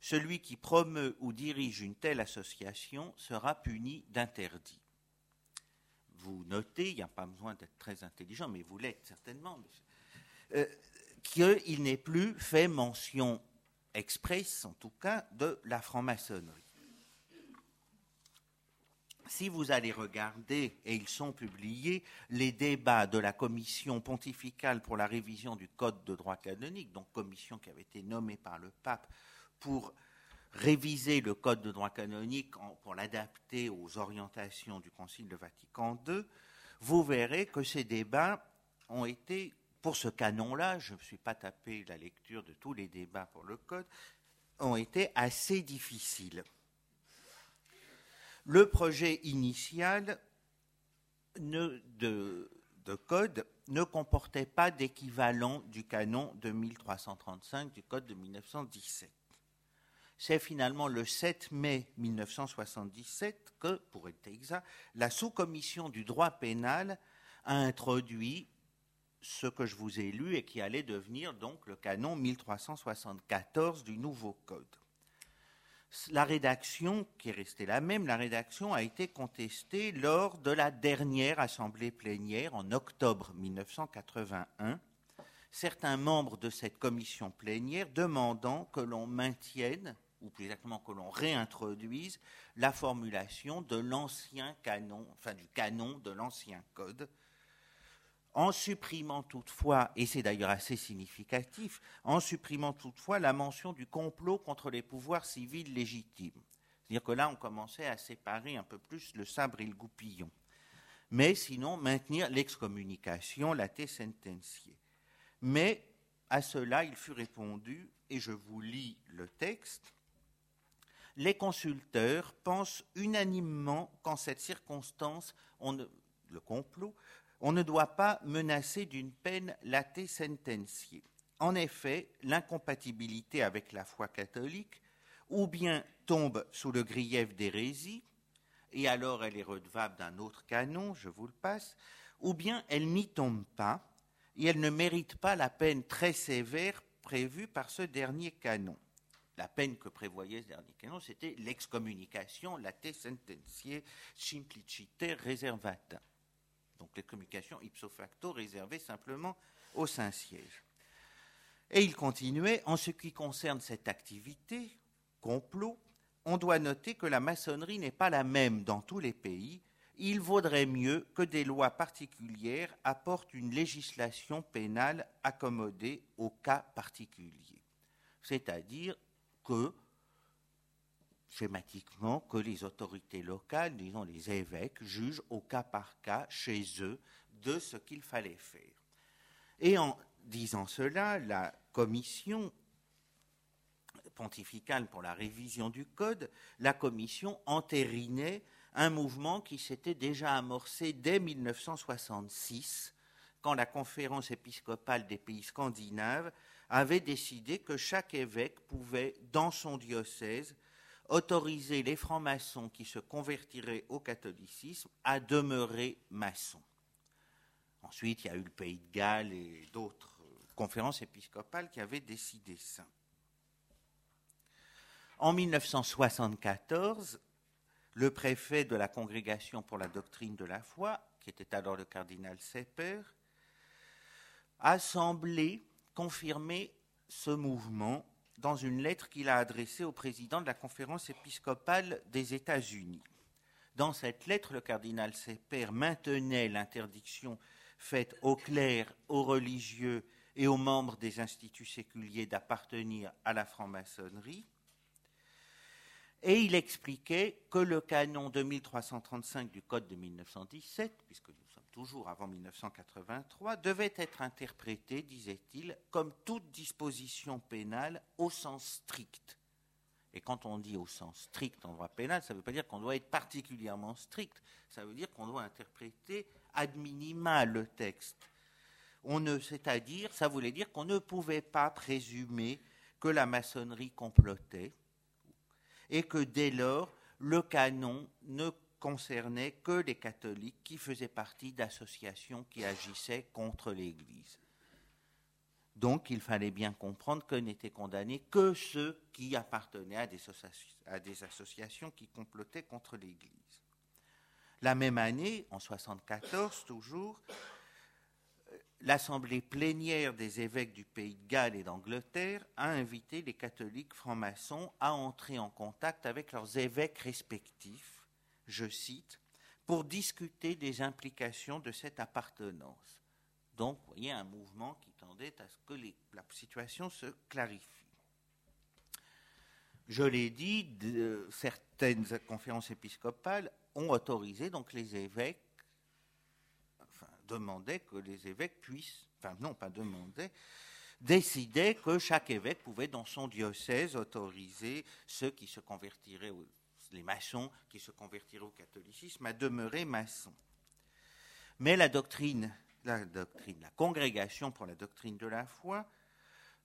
Celui qui promeut ou dirige une telle association sera puni d'interdit. Vous notez, il n'y a pas besoin d'être très intelligent, mais vous l'êtes certainement, euh, qu'il n'est plus fait mention expresse, en tout cas, de la franc-maçonnerie si vous allez regarder, et ils sont publiés, les débats de la commission pontificale pour la révision du Code de droit canonique, donc commission qui avait été nommée par le pape pour réviser le Code de droit canonique pour l'adapter aux orientations du Concile de Vatican II, vous verrez que ces débats ont été, pour ce canon-là, je ne suis pas tapé la lecture de tous les débats pour le Code, ont été assez difficiles le projet initial de, code ne comportait pas d'équivalent du canon de 1335 du code de 1917. C'est finalement le 7 mai 1977 que, pour être exact, la sous-commission du droit pénal a introduit ce que je vous ai lu et qui allait devenir donc le canon 1374 du nouveau code la rédaction, qui est restée la même, la rédaction a été contestée lors de la dernière assemblée plénière en octobre 1981. Certains membres de cette commission plénière demandant que l'on maintienne, ou plus exactement que l'on réintroduise, la formulation de l'ancien canon, enfin du canon de l'ancien code, en supprimant toutefois, et c'est d'ailleurs assez significatif, en supprimant toutefois la mention du complot contre les pouvoirs civils légitimes. C'est-à-dire que là, on commençait à séparer un peu plus le sabre et le goupillon. Mais sinon, maintenir l'excommunication, la te sententiae. Mais à cela, il fut répondu, et je vous lis le texte, les consulteurs pensent unanimement qu'en cette circonstance, le complot, on ne doit pas menacer d'une peine late sentenciée. En effet, l'incompatibilité avec la foi catholique ou bien tombe sous le grief d'hérésie, et alors elle est redevable d'un autre canon, je vous le passe, ou bien elle n'y tombe pas, et elle ne mérite pas la peine très sévère prévue par ce dernier canon. La peine que prévoyait ce dernier canon, c'était l'excommunication late sententiae simplicite reservata. Donc l'excommunication ipso facto réservée simplement au Saint-Siège. Et il continuait, en ce qui concerne cette activité, complot, on doit noter que la maçonnerie n'est pas la même dans tous les pays. Il vaudrait mieux que des lois particulières apportent une législation pénale accommodée au cas particulier. C'est-à-dire que, schématiquement, que les autorités locales, disons les évêques, jugent au cas par cas chez eux de ce qu'il fallait faire. Et en disant cela, la commission pontificale pour la révision du Code, la Commission entérinait un mouvement qui s'était déjà amorcé dès 1966, quand la conférence épiscopale des pays scandinaves avait décidé que chaque évêque pouvait, dans son diocèse, autoriser les francs-maçons qui se convertiraient au catholicisme à demeurer maçons. Ensuite, il y a eu le Pays de Galles et d'autres conférences épiscopales qui avaient décidé ça. En 1974, le préfet de la Congrégation pour la doctrine de la foi, qui était alors le cardinal Sepper, a semblé confirmer ce mouvement dans une lettre qu'il a adressée au président de la conférence épiscopale des États-Unis. Dans cette lettre, le cardinal Sepper maintenait l'interdiction faite aux clercs, aux religieux et aux membres des instituts séculiers d'appartenir à la franc-maçonnerie, et il expliquait que le canon 2335 du Code de 1917, puisque nous toujours avant 1983, devait être interprété, disait-il, comme toute disposition pénale au sens strict. Et quand on dit au sens strict en droit pénal, ça ne veut pas dire qu'on doit être particulièrement strict, ça veut dire qu'on doit interpréter ad minima le texte. On ne, c'est-à-dire, ça voulait dire qu'on ne pouvait pas présumer que la maçonnerie complotait, et que dès lors, le canon ne concernait que les catholiques qui faisaient partie d'associations qui agissaient contre l'Église. Donc il fallait bien comprendre que n'étaient condamnés que ceux qui appartenaient à des, associations qui complotaient contre l'Église. La même année, en 1974 toujours, l'Assemblée plénière des évêques du Pays de Galles et d'Angleterre a invité les catholiques francs-maçons à entrer en contact avec leurs évêques respectifs, je cite, pour discuter des implications de cette appartenance. Donc, vous voyez, un mouvement qui tendait à ce que la situation se clarifie. Je l'ai dit, certaines conférences épiscopales ont autorisé donc les évêques demandait que les évêques puissent, enfin non, pas demandait, décidait que chaque évêque pouvait dans son diocèse autoriser ceux qui se convertiraient, les maçons qui se convertiraient au catholicisme à demeurer maçons. Mais la doctrine, la doctrine, la congrégation pour la doctrine de la foi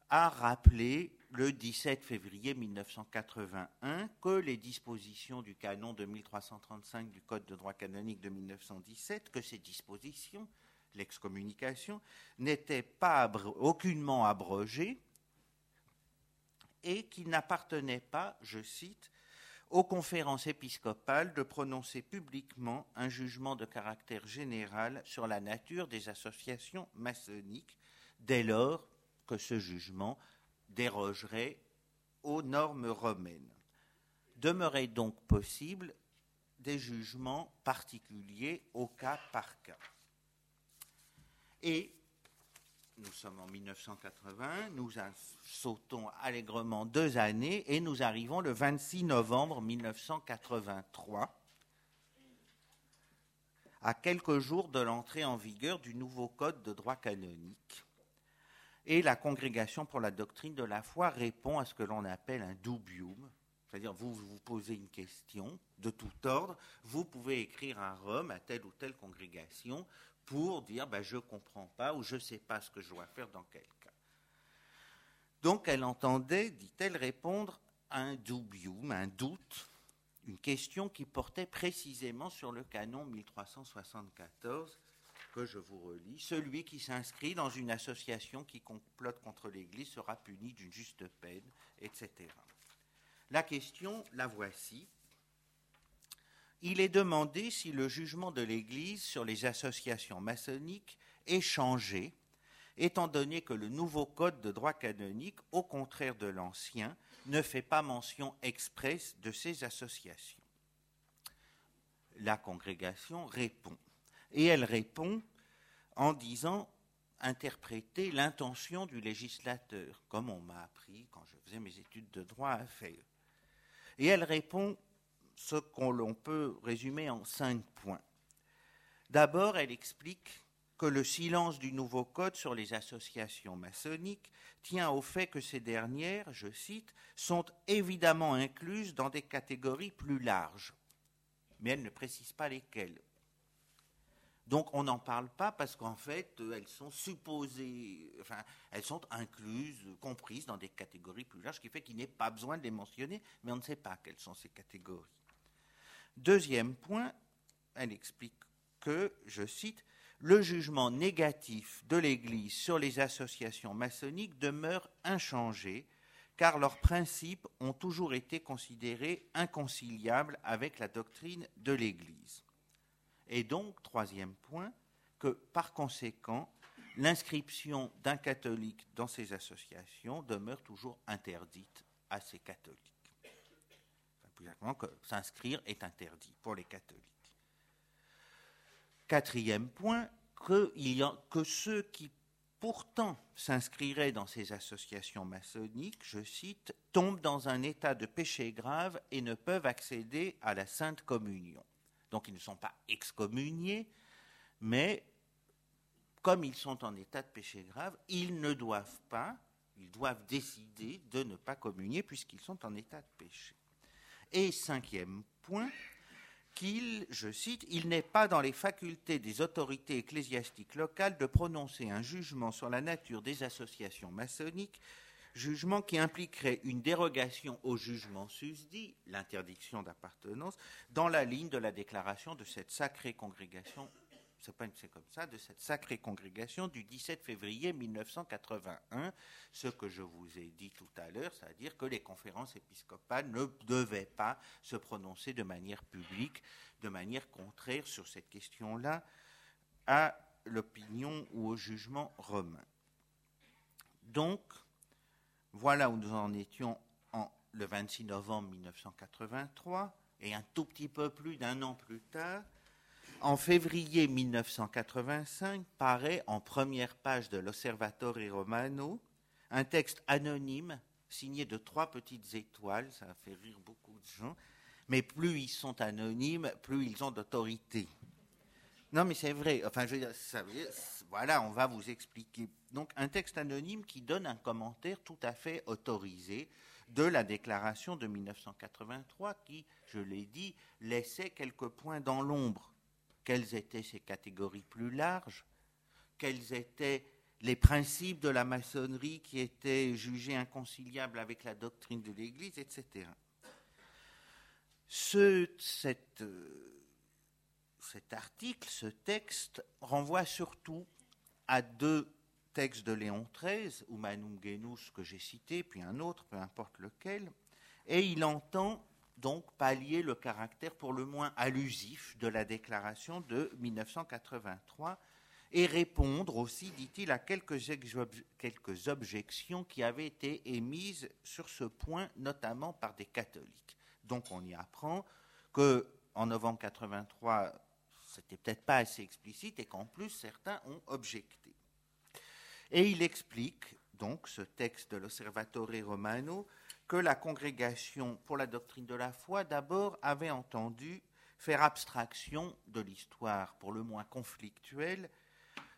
a rappelé le 17 février 1981 que les dispositions du canon de 1335 du Code de droit canonique de 1917, que ces dispositions, l'excommunication, n'étaient pas aucunement abrogées et qu'il n'appartenait pas, je cite, aux conférences épiscopales de prononcer publiquement un jugement de caractère général sur la nature des associations maçonniques dès lors que ce jugement dérogerait aux normes romaines. Demeurait donc possible des jugements particuliers au cas par cas. Et nous sommes en 1980, nous sautons allègrement deux années et nous arrivons le 26 novembre 1983, à quelques jours de l'entrée en vigueur du nouveau code de droit canonique. Et la Congrégation pour la doctrine de la foi répond à ce que l'on appelle un dubium, c'est-à-dire vous vous posez une question de tout ordre, vous pouvez écrire un Rome à telle ou telle congrégation pour dire ben, je ne comprends pas ou je ne sais pas ce que je dois faire dans quel cas. Donc elle entendait, dit-elle, répondre à un dubium, un doute, une question qui portait précisément sur le canon 1374 que je vous relis. Celui qui s'inscrit dans une association qui complote contre l'Église sera puni d'une juste peine, etc. La question, la voici. Il est demandé si le jugement de l'Église sur les associations maçonniques est changé, étant donné que le nouveau code de droit canonique, au contraire de l'ancien, ne fait pas mention expresse de ces associations. La congrégation répond. Et elle répond en disant interpréter l'intention du législateur, comme on m'a appris quand je faisais mes études de droit à faire. Et elle répond ce qu'on peut résumer en cinq points. D'abord, elle explique que le silence du nouveau code sur les associations maçonniques tient au fait que ces dernières, je cite, sont évidemment incluses dans des catégories plus larges, mais elle ne précise pas lesquelles. Donc on n'en parle pas parce qu'en fait, elles sont supposées, enfin, elles sont incluses, comprises dans des catégories plus larges, ce qui fait qu'il n'est pas besoin de les mentionner, mais on ne sait pas quelles sont ces catégories. Deuxième point, elle explique que, je cite, le jugement négatif de l'Église sur les associations maçonniques demeure inchangé, car leurs principes ont toujours été considérés inconciliables avec la doctrine de l'Église. Et donc, troisième point, que par conséquent, l'inscription d'un catholique dans ces associations demeure toujours interdite à ces catholiques. Plus exactement, que s'inscrire est interdit pour les catholiques. Quatrième point, que, que ceux qui pourtant s'inscriraient dans ces associations maçonniques, je cite, tombent dans un état de péché grave et ne peuvent accéder à la Sainte Communion. Donc ils ne sont pas excommuniés, mais comme ils sont en état de péché grave, ils ne doivent pas, ils doivent décider de ne pas communier puisqu'ils sont en état de péché. Et cinquième point, qu'il, je cite, il n'est pas dans les facultés des autorités ecclésiastiques locales de prononcer un jugement sur la nature des associations maçonniques jugement qui impliquerait une dérogation au jugement susdit, l'interdiction d'appartenance, dans la ligne de la déclaration de cette sacrée congrégation, comme ça, de cette sacrée congrégation du 17 février 1981, ce que je vous ai dit tout à l'heure, c'est-à-dire que les conférences épiscopales ne devaient pas se prononcer de manière publique, de manière contraire sur cette question-là à l'opinion ou au jugement romain. Donc, voilà où nous en étions en, le 26 novembre 1983, et un tout petit peu plus d'un an plus tard, en février 1985, paraît en première page de l'Osservatore Romano un texte anonyme signé de trois petites étoiles, ça fait rire beaucoup de gens, mais plus ils sont anonymes, plus ils ont d'autorité. Non, mais c'est vrai. Enfin, je veux dire, voilà, on va vous expliquer. Donc, un texte anonyme qui donne un commentaire tout à fait autorisé de la déclaration de 1983 qui, je l'ai dit, laissait quelques points dans l'ombre. Quelles étaient ces catégories plus larges Quels étaient les principes de la maçonnerie qui étaient jugés inconciliables avec la doctrine de l'Église, etc. Ce, cet article, ce texte, renvoie surtout à deux textes de Léon XIII, Humanum Genus que j'ai cité, puis un autre, peu importe lequel, et il entend donc pallier le caractère pour le moins allusif de la déclaration de 1983 et répondre aussi, dit-il, à quelques, quelques objections qui avaient été émises sur ce point, notamment par des catholiques. Donc on y apprend que en novembre 83, c'était peut-être pas assez explicite et qu'en plus certains ont objecté. Et il explique donc ce texte de l'Osservatore Romano que la congrégation pour la doctrine de la foi d'abord avait entendu faire abstraction de l'histoire pour le moins conflictuelle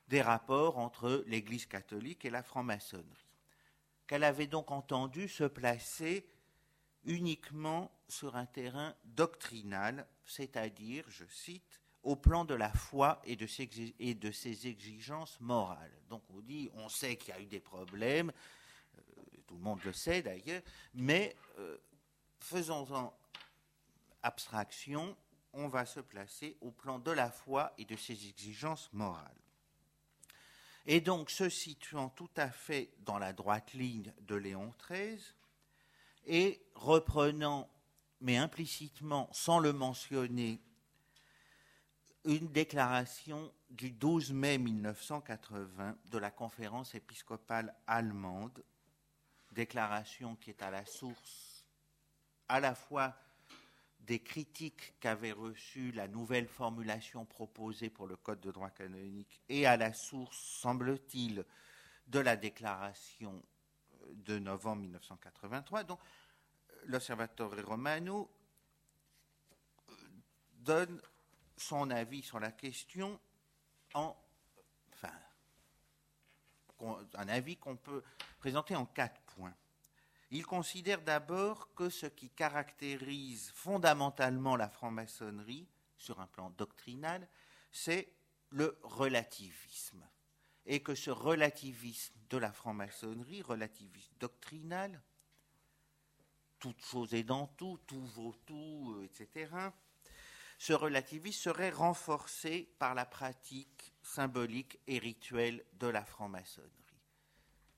des rapports entre l'Église catholique et la franc-maçonnerie. Qu'elle avait donc entendu se placer uniquement sur un terrain doctrinal, c'est-à-dire, je cite, au plan de la foi et de, ses, exigences morales. Donc on dit, on sait qu'il y a eu des problèmes, tout le monde le sait d'ailleurs, mais euh, faisons-en abstraction, on va se placer au plan de la foi et de ses exigences morales. Et donc, se situant tout à fait dans la droite ligne de Léon XIII, et reprenant, mais implicitement, sans le mentionner, une déclaration du 12 mai 1980 de la conférence épiscopale allemande, déclaration qui est à la source à la fois des critiques qu'avait reçues la nouvelle formulation proposée pour le Code de droit canonique et à la source, semble-t-il, de la déclaration de novembre 1983. Donc, l'Observatore Romano donne son avis sur la question en, enfin, un avis qu'on peut présenter en quatre Il considère d'abord que ce qui caractérise fondamentalement la franc-maçonnerie, sur un plan doctrinal, c'est le relativisme. Et que ce relativisme de la franc-maçonnerie, relativisme doctrinal, toute chose est dans tout, tout vaut tout, euh, etc., ce relativisme serait renforcé par la pratique symbolique et rituelle de la franc-maçonnerie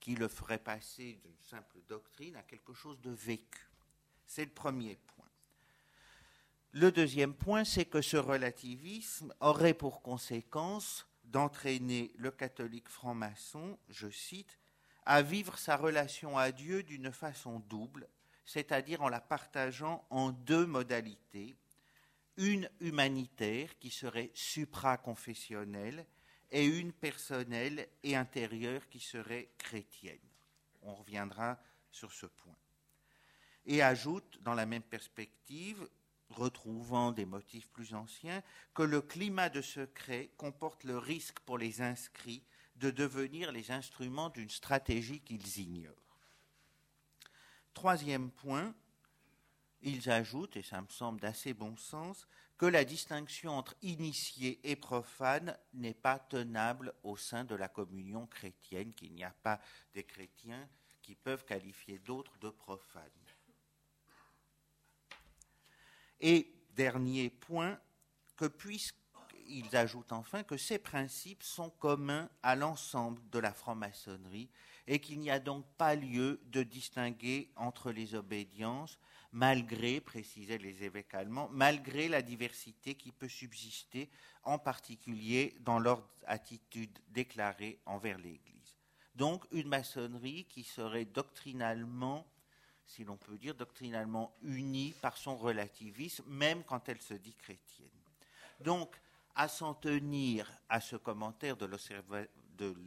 qui le ferait passer d'une simple doctrine à quelque chose de vécu. C'est le premier point. Le deuxième point, c'est que ce relativisme aurait pour conséquence d'entraîner le catholique franc-maçon, je cite, à vivre sa relation à Dieu d'une façon double, c'est-à-dire en la partageant en deux modalités, une humanitaire qui serait supraconfessionnelle et une personnelle et intérieure qui serait chrétienne. On reviendra sur ce point. Et ajoute, dans la même perspective, retrouvant des motifs plus anciens, que le climat de secret comporte le risque pour les inscrits de devenir les instruments d'une stratégie qu'ils ignorent. Troisième point, ils ajoutent, et ça me semble d'assez bon sens, que la distinction entre initié et profane n'est pas tenable au sein de la communion chrétienne, qu'il n'y a pas des chrétiens qui peuvent qualifier d'autres de profanes. Et dernier point, que puisqu'ils ajoutent enfin que ces principes sont communs à l'ensemble de la franc-maçonnerie et qu'il n'y a donc pas lieu de distinguer entre les obédiences malgré, précisaient les évêques allemands, malgré la diversité qui peut subsister, en particulier dans leur attitude déclarée envers l'Église. Donc une maçonnerie qui serait doctrinalement, si l'on peut dire, doctrinalement unie par son relativisme, même quand elle se dit chrétienne. Donc, à s'en tenir à ce commentaire de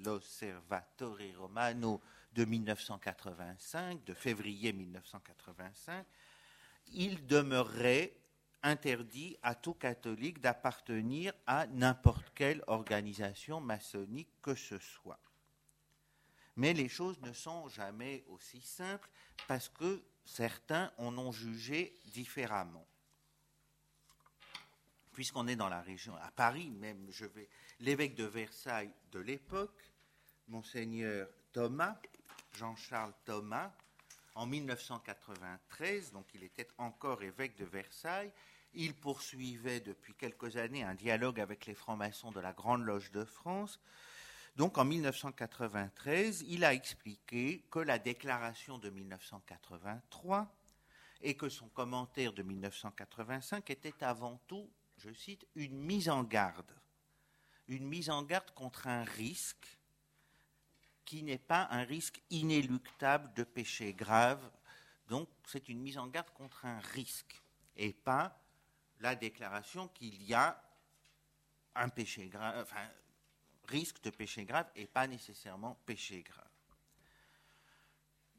l'Osservatore Romano de 1985, de février 1985, il demeurerait interdit à tout catholique d'appartenir à n'importe quelle organisation maçonnique que ce soit. Mais les choses ne sont jamais aussi simples parce que certains en ont jugé différemment. Puisqu'on est dans la région, à Paris même, je vais, l'évêque de Versailles de l'époque, monseigneur Thomas, Jean-Charles Thomas, en 1993, donc il était encore évêque de Versailles. Il poursuivait depuis quelques années un dialogue avec les francs-maçons de la Grande Loge de France. Donc en 1993, il a expliqué que la déclaration de 1983 et que son commentaire de 1985 était avant tout, je cite, une mise en garde. Une mise en garde contre un risque qui n'est pas un risque inéluctable de péché grave. Donc c'est une mise en garde contre un risque et pas la déclaration qu'il y a un péché grave, enfin, risque de péché grave et pas nécessairement péché grave.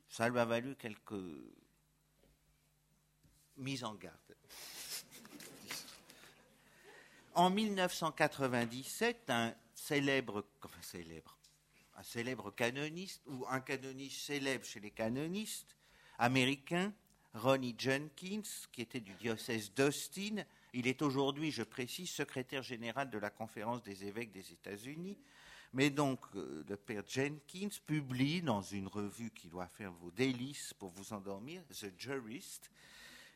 Ça lui a valu quelques mises en garde. En 1997, un célèbre, enfin célèbre, un célèbre canoniste, ou un canoniste célèbre chez les canonistes américains, Ronnie Jenkins, qui était du diocèse d'Austin. Il est aujourd'hui, je précise, secrétaire général de la Conférence des évêques des États-Unis. Mais donc, euh, le père Jenkins publie dans une revue qui doit faire vos délices pour vous endormir, The Jurist,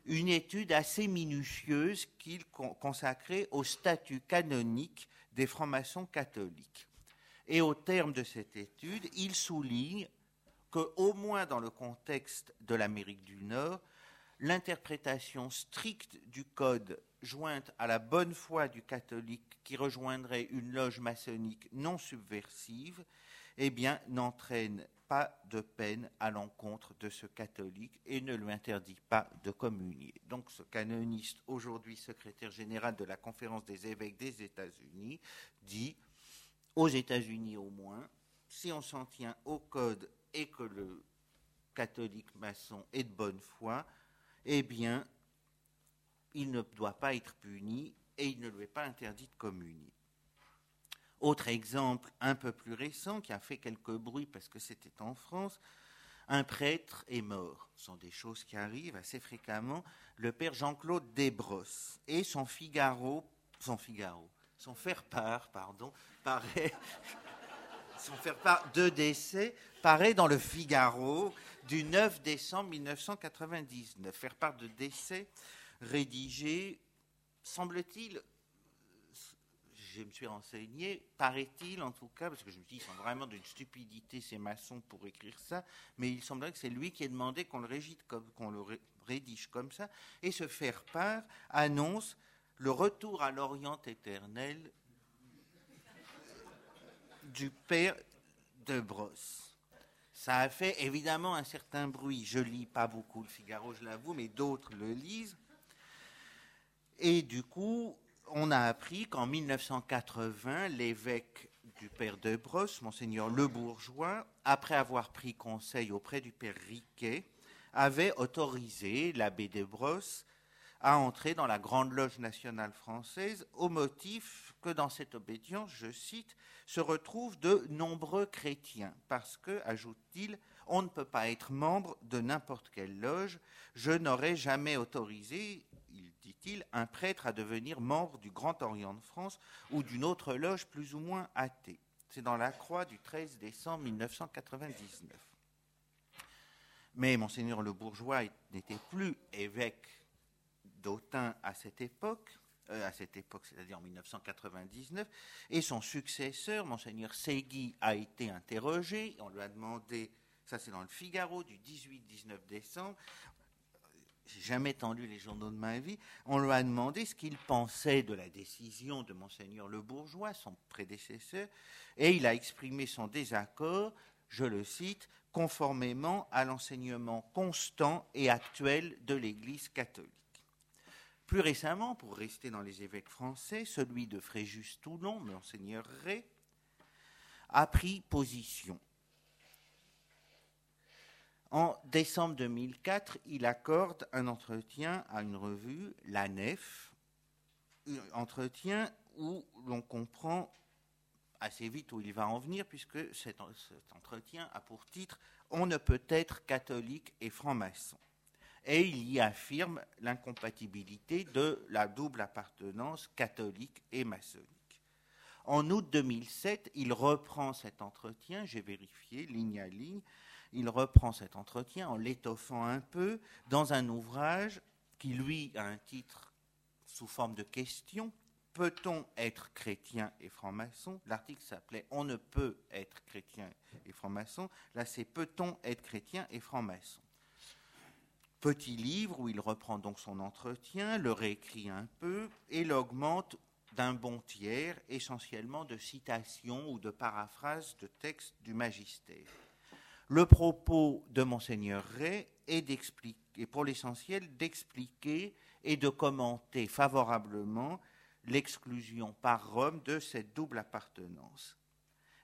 une étude assez minutieuse qu'il consacrait au statut canonique des francs-maçons catholiques. Et au terme de cette étude, il souligne qu'au moins dans le contexte de l'Amérique du Nord, l'interprétation stricte du code jointe à la bonne foi du catholique qui rejoindrait une loge maçonnique non subversive, eh bien, n'entraîne pas de peine à l'encontre de ce catholique et ne lui interdit pas de communier. Donc ce canoniste, aujourd'hui secrétaire général de la conférence des évêques des États-Unis, dit, aux États-Unis au moins, si on s'en tient au code et que le catholique maçon est de bonne foi, eh bien, il ne doit pas être puni et il ne lui est pas interdit de communier. Autre exemple un peu plus récent qui a fait quelques bruits parce que c'était en France, un prêtre est mort. Ce sont des choses qui arrivent assez fréquemment. Le père Jean-Claude Desbrosses et son Figaro, son Figaro, son faire-part, pardon, paraît, son faire-part de décès paraît dans le Figaro du 9 décembre 1999. Faire-part de décès rédigé, semble-t-il, je me suis renseigné, paraît-il en tout cas, parce que je me dis, ils sont vraiment d'une stupidité ces maçons pour écrire ça, mais il semblerait que c'est lui qui ait demandé qu'on le, rédige comme ça, et ce faire part annonce le retour à l'Orient éternel du père de Brosse. Ça a fait évidemment un certain bruit. Je lis pas beaucoup le Figaro, je l'avoue, mais d'autres le lisent. Et du coup, on a appris qu'en 1980, l'évêque du père de Brosse, monseigneur Le Bourgeois, après avoir pris conseil auprès du père Riquet, avait autorisé l'abbé de Brosse à entrer dans la Grande Loge nationale française au motif que dans cette obédience, je cite, se retrouvent de nombreux chrétiens, parce que, ajoute-t-il, on ne peut pas être membre de n'importe quelle loge. Je n'aurais jamais autorisé dit-il, un prêtre à devenir membre du Grand Orient de France ou d'une autre loge plus ou moins athée. C'est dans la croix du 13 décembre 1999. Mais monseigneur le bourgeois n'était plus évêque d'Autun à cette époque, euh, à cette époque, c'est-à-dire en 1999, et son successeur, monseigneur Segui, a été interrogé. On lui a demandé, ça c'est dans le Figaro du 18-19 décembre, j'ai jamais tendu les journaux de ma vie, on lui a demandé ce qu'il pensait de la décision de monseigneur Le Bourgeois, son prédécesseur, et il a exprimé son désaccord, je le cite, conformément à l'enseignement constant et actuel de l'Église catholique. Plus récemment, pour rester dans les évêques français, celui de Fréjus-Toulon, monseigneur Ray, a pris position en décembre 2004, il accorde un entretien à une revue, La Nef, un entretien où l'on comprend assez vite où il va en venir, puisque cet, entretien a pour titre On ne peut être catholique et franc-maçon. Et il y affirme l'incompatibilité de la double appartenance catholique et maçonnique. En août 2007, il reprend cet entretien, j'ai vérifié ligne à ligne, il reprend cet entretien en l'étoffant un peu dans un ouvrage qui, lui, a un titre sous forme de question. Peut-on être chrétien et franc-maçon? L'article s'appelait On ne peut être chrétien et franc-maçon. Là, c'est Peut-on être chrétien et franc-maçon? Petit livre où il reprend donc son entretien, le réécrit un peu et l'augmente d'un bon tiers, essentiellement de citations ou de paraphrases de textes du magistère. Le propos de Monseigneur Ray est d'expliquer, pour l'essentiel, d'expliquer et de commenter favorablement l'exclusion par Rome de cette double appartenance.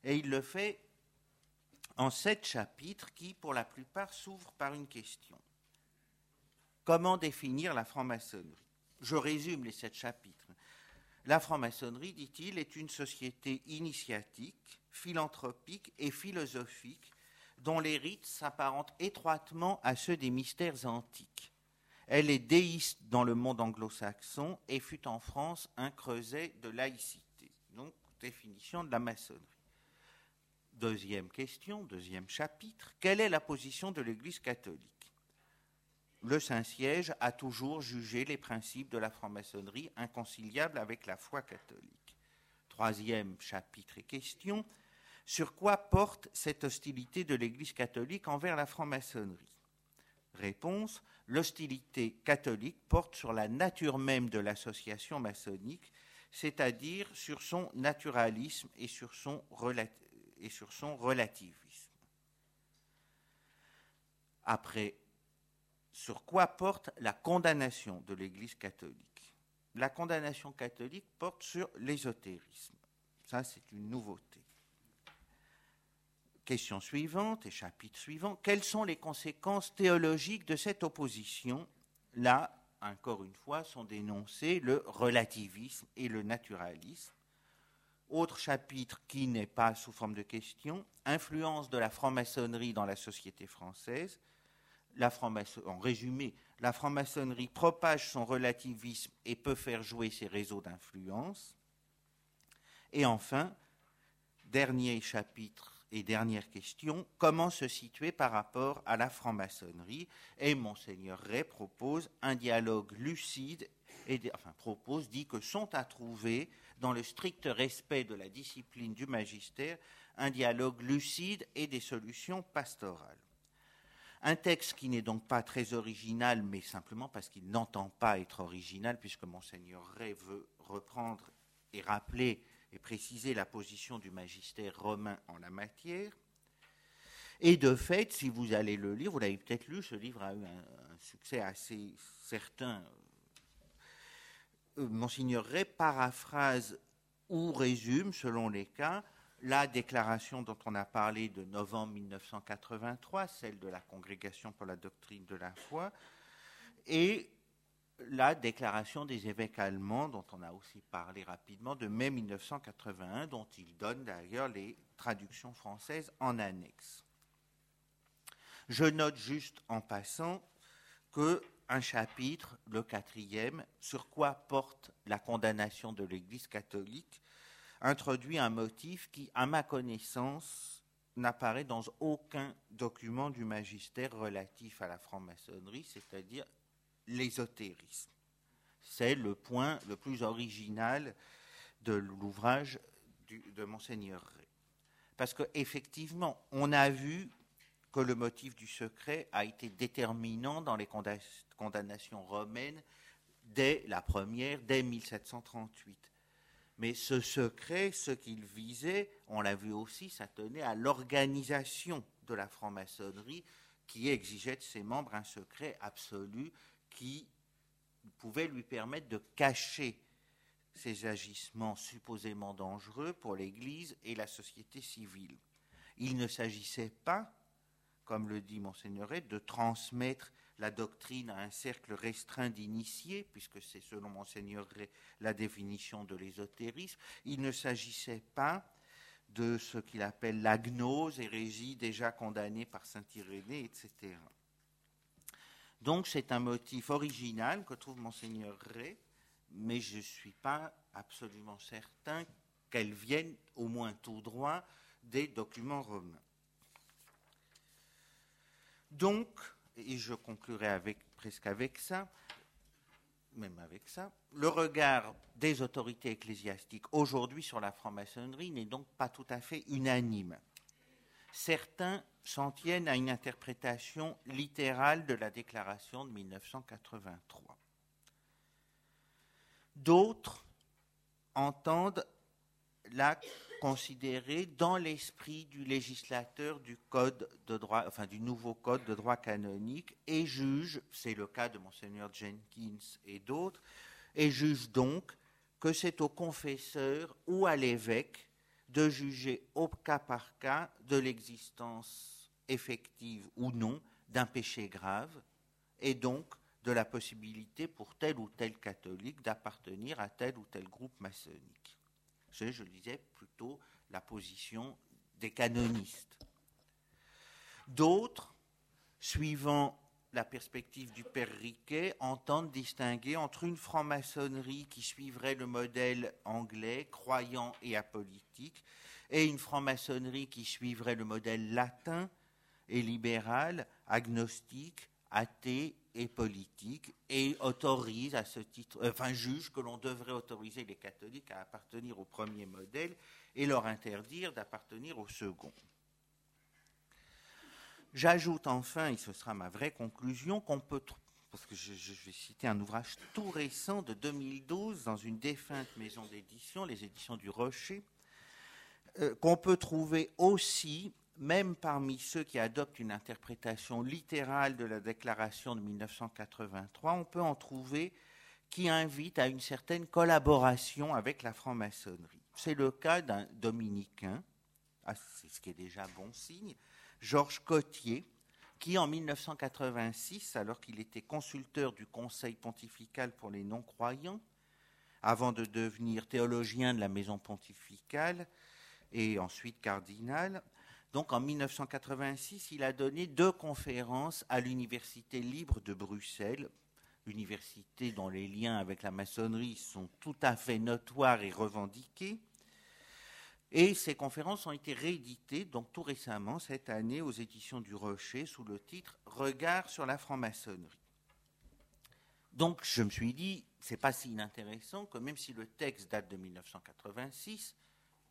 Et il le fait en sept chapitres qui, pour la plupart, s'ouvrent par une question. Comment définir la franc-maçonnerie? Je résume les sept chapitres. La franc-maçonnerie, dit-il, est une société initiatique, philanthropique et philosophique dont les rites s'apparentent étroitement à ceux des mystères antiques. Elle est déiste dans le monde anglo-saxon et fut en France un creuset de laïcité. Donc, définition de la maçonnerie. Deuxième question, deuxième chapitre. Quelle est la position de l'Église catholique? Le Saint-Siège a toujours jugé les principes de la franc-maçonnerie inconciliables avec la foi catholique. Troisième chapitre et question. Sur quoi porte cette hostilité de l'Église catholique envers la franc-maçonnerie? Réponse L'hostilité catholique porte sur la nature même de l'association maçonnique, c'est-à-dire sur son naturalisme et sur son, relativisme. Après, sur quoi porte la condamnation de l'Église catholique? La condamnation catholique porte sur l'ésotérisme. Ça, c'est une nouveauté. Question suivante et chapitre suivant. Quelles sont les conséquences théologiques de cette opposition? Là, encore une fois, sont dénoncés le relativisme et le naturalisme. Autre chapitre qui n'est pas sous forme de question, influence de la franc-maçonnerie dans la société française. En résumé, la franc-maçonnerie propage son relativisme et peut faire jouer ses réseaux d'influence. Et enfin, dernier chapitre et dernière question, comment se situer par rapport à la franc-maçonnerie Et Monseigneur Ray propose un dialogue lucide, et, enfin propose, dit que sont à trouver, dans le strict respect de la discipline du magistère, un dialogue lucide et des solutions pastorales. Un texte qui n'est donc pas très original, mais simplement parce qu'il n'entend pas être original, puisque Monseigneur Ray veut reprendre et rappeler et préciser la position du magistère romain en la matière. Et de fait, si vous allez le lire, vous l'avez peut-être lu, ce livre a eu un, succès assez certain. Euh, Monseigneur Ray paraphrase ou résume, selon les cas, la déclaration dont on a parlé de novembre 1983, celle de la Congrégation pour la doctrine de la foi, et la déclaration des évêques allemands, dont on a aussi parlé rapidement, de mai 1981, dont il donne d'ailleurs les traductions françaises en annexe. Je note juste en passant que un chapitre, le quatrième, sur quoi porte la condamnation de l'Église catholique, introduit un motif qui, à ma connaissance, n'apparaît dans aucun document du magistère relatif à la franc-maçonnerie, c'est-à-dire l'ésotérisme. C'est le point le plus original de l'ouvrage de Monseigneur Ray. Parce qu'effectivement, on a vu que le motif du secret a été déterminant dans les condamnations romaines dès la première, dès 1738. Mais ce secret, ce qu'il visait, on l'a vu aussi, ça tenait à l'organisation de la franc-maçonnerie qui exigeait de ses membres un secret absolu qui pouvait lui permettre de cacher ses agissements supposément dangereux pour l'Église et la société civile. Il ne s'agissait pas, comme le dit Monseigneur, de transmettre la doctrine à un cercle restreint d'initiés, puisque c'est selon Monseigneur la définition de l'ésotérisme. Il ne s'agissait pas de ce qu'il appelle la gnose, hérésie déjà condamnée par saint Irénée, etc. Donc c'est un motif original que trouve monseigneur Ray, mais je ne suis pas absolument certain qu'elle vienne au moins tout droit des documents romains. Donc, et je conclurai presque avec ça, même avec ça, le regard des autorités ecclésiastiques aujourd'hui sur la franc-maçonnerie n'est donc pas tout à fait unanime. Certains s'en tiennent à une interprétation littérale de la déclaration de 1983. D'autres entendent la considérer dans l'esprit du législateur du nouveau code de droit canonique et jugent, c'est le cas de monseigneur Jenkins et d'autres, et jugent donc que c'est au confesseur ou à l'évêque de juger au cas par cas de l'existence effective ou non d'un péché grave et donc de la possibilité pour tel ou tel catholique d'appartenir à tel ou tel groupe maçonnique. C'est, je disais, plutôt la position des canonistes. D'autres, suivant la perspective du père Riquet, entendent distinguer entre une franc-maçonnerie qui suivrait le modèle anglais, croyant et apolitique, et une franc-maçonnerie qui suivrait le modèle latin et libéral, agnostique, athée et politique, et autorise à ce titre, euh, enfin juge que l'on devrait autoriser les catholiques à appartenir au premier modèle et leur interdire d'appartenir au second. J'ajoute enfin, et ce sera ma vraie conclusion, qu'on peut, parce que je, vais citer un ouvrage tout récent de 2012 dans une défunte maison d'édition, les éditions du Rocher, euh, qu'on peut trouver aussi, même parmi ceux qui adoptent une interprétation littérale de la déclaration de 1983, on peut en trouver qui invitent à une certaine collaboration avec la franc-maçonnerie. C'est le cas d'un dominicain, ah, c'est ce qui est déjà bon signe, Georges Cotier, qui en 1986, alors qu'il était consulteur du Conseil pontifical pour les non-croyants, avant de devenir théologien de la maison pontificale et ensuite cardinal, donc en 1986, il a donné deux conférences à l'Université libre de Bruxelles, université dont les liens avec la maçonnerie sont tout à fait notoires et revendiqués. Et ces conférences ont été rééditées, donc tout récemment, cette année, aux éditions du Rocher, sous le titre Regard sur la franc-maçonnerie. Donc je me suis dit, c'est pas si inintéressant que même si le texte date de 1986,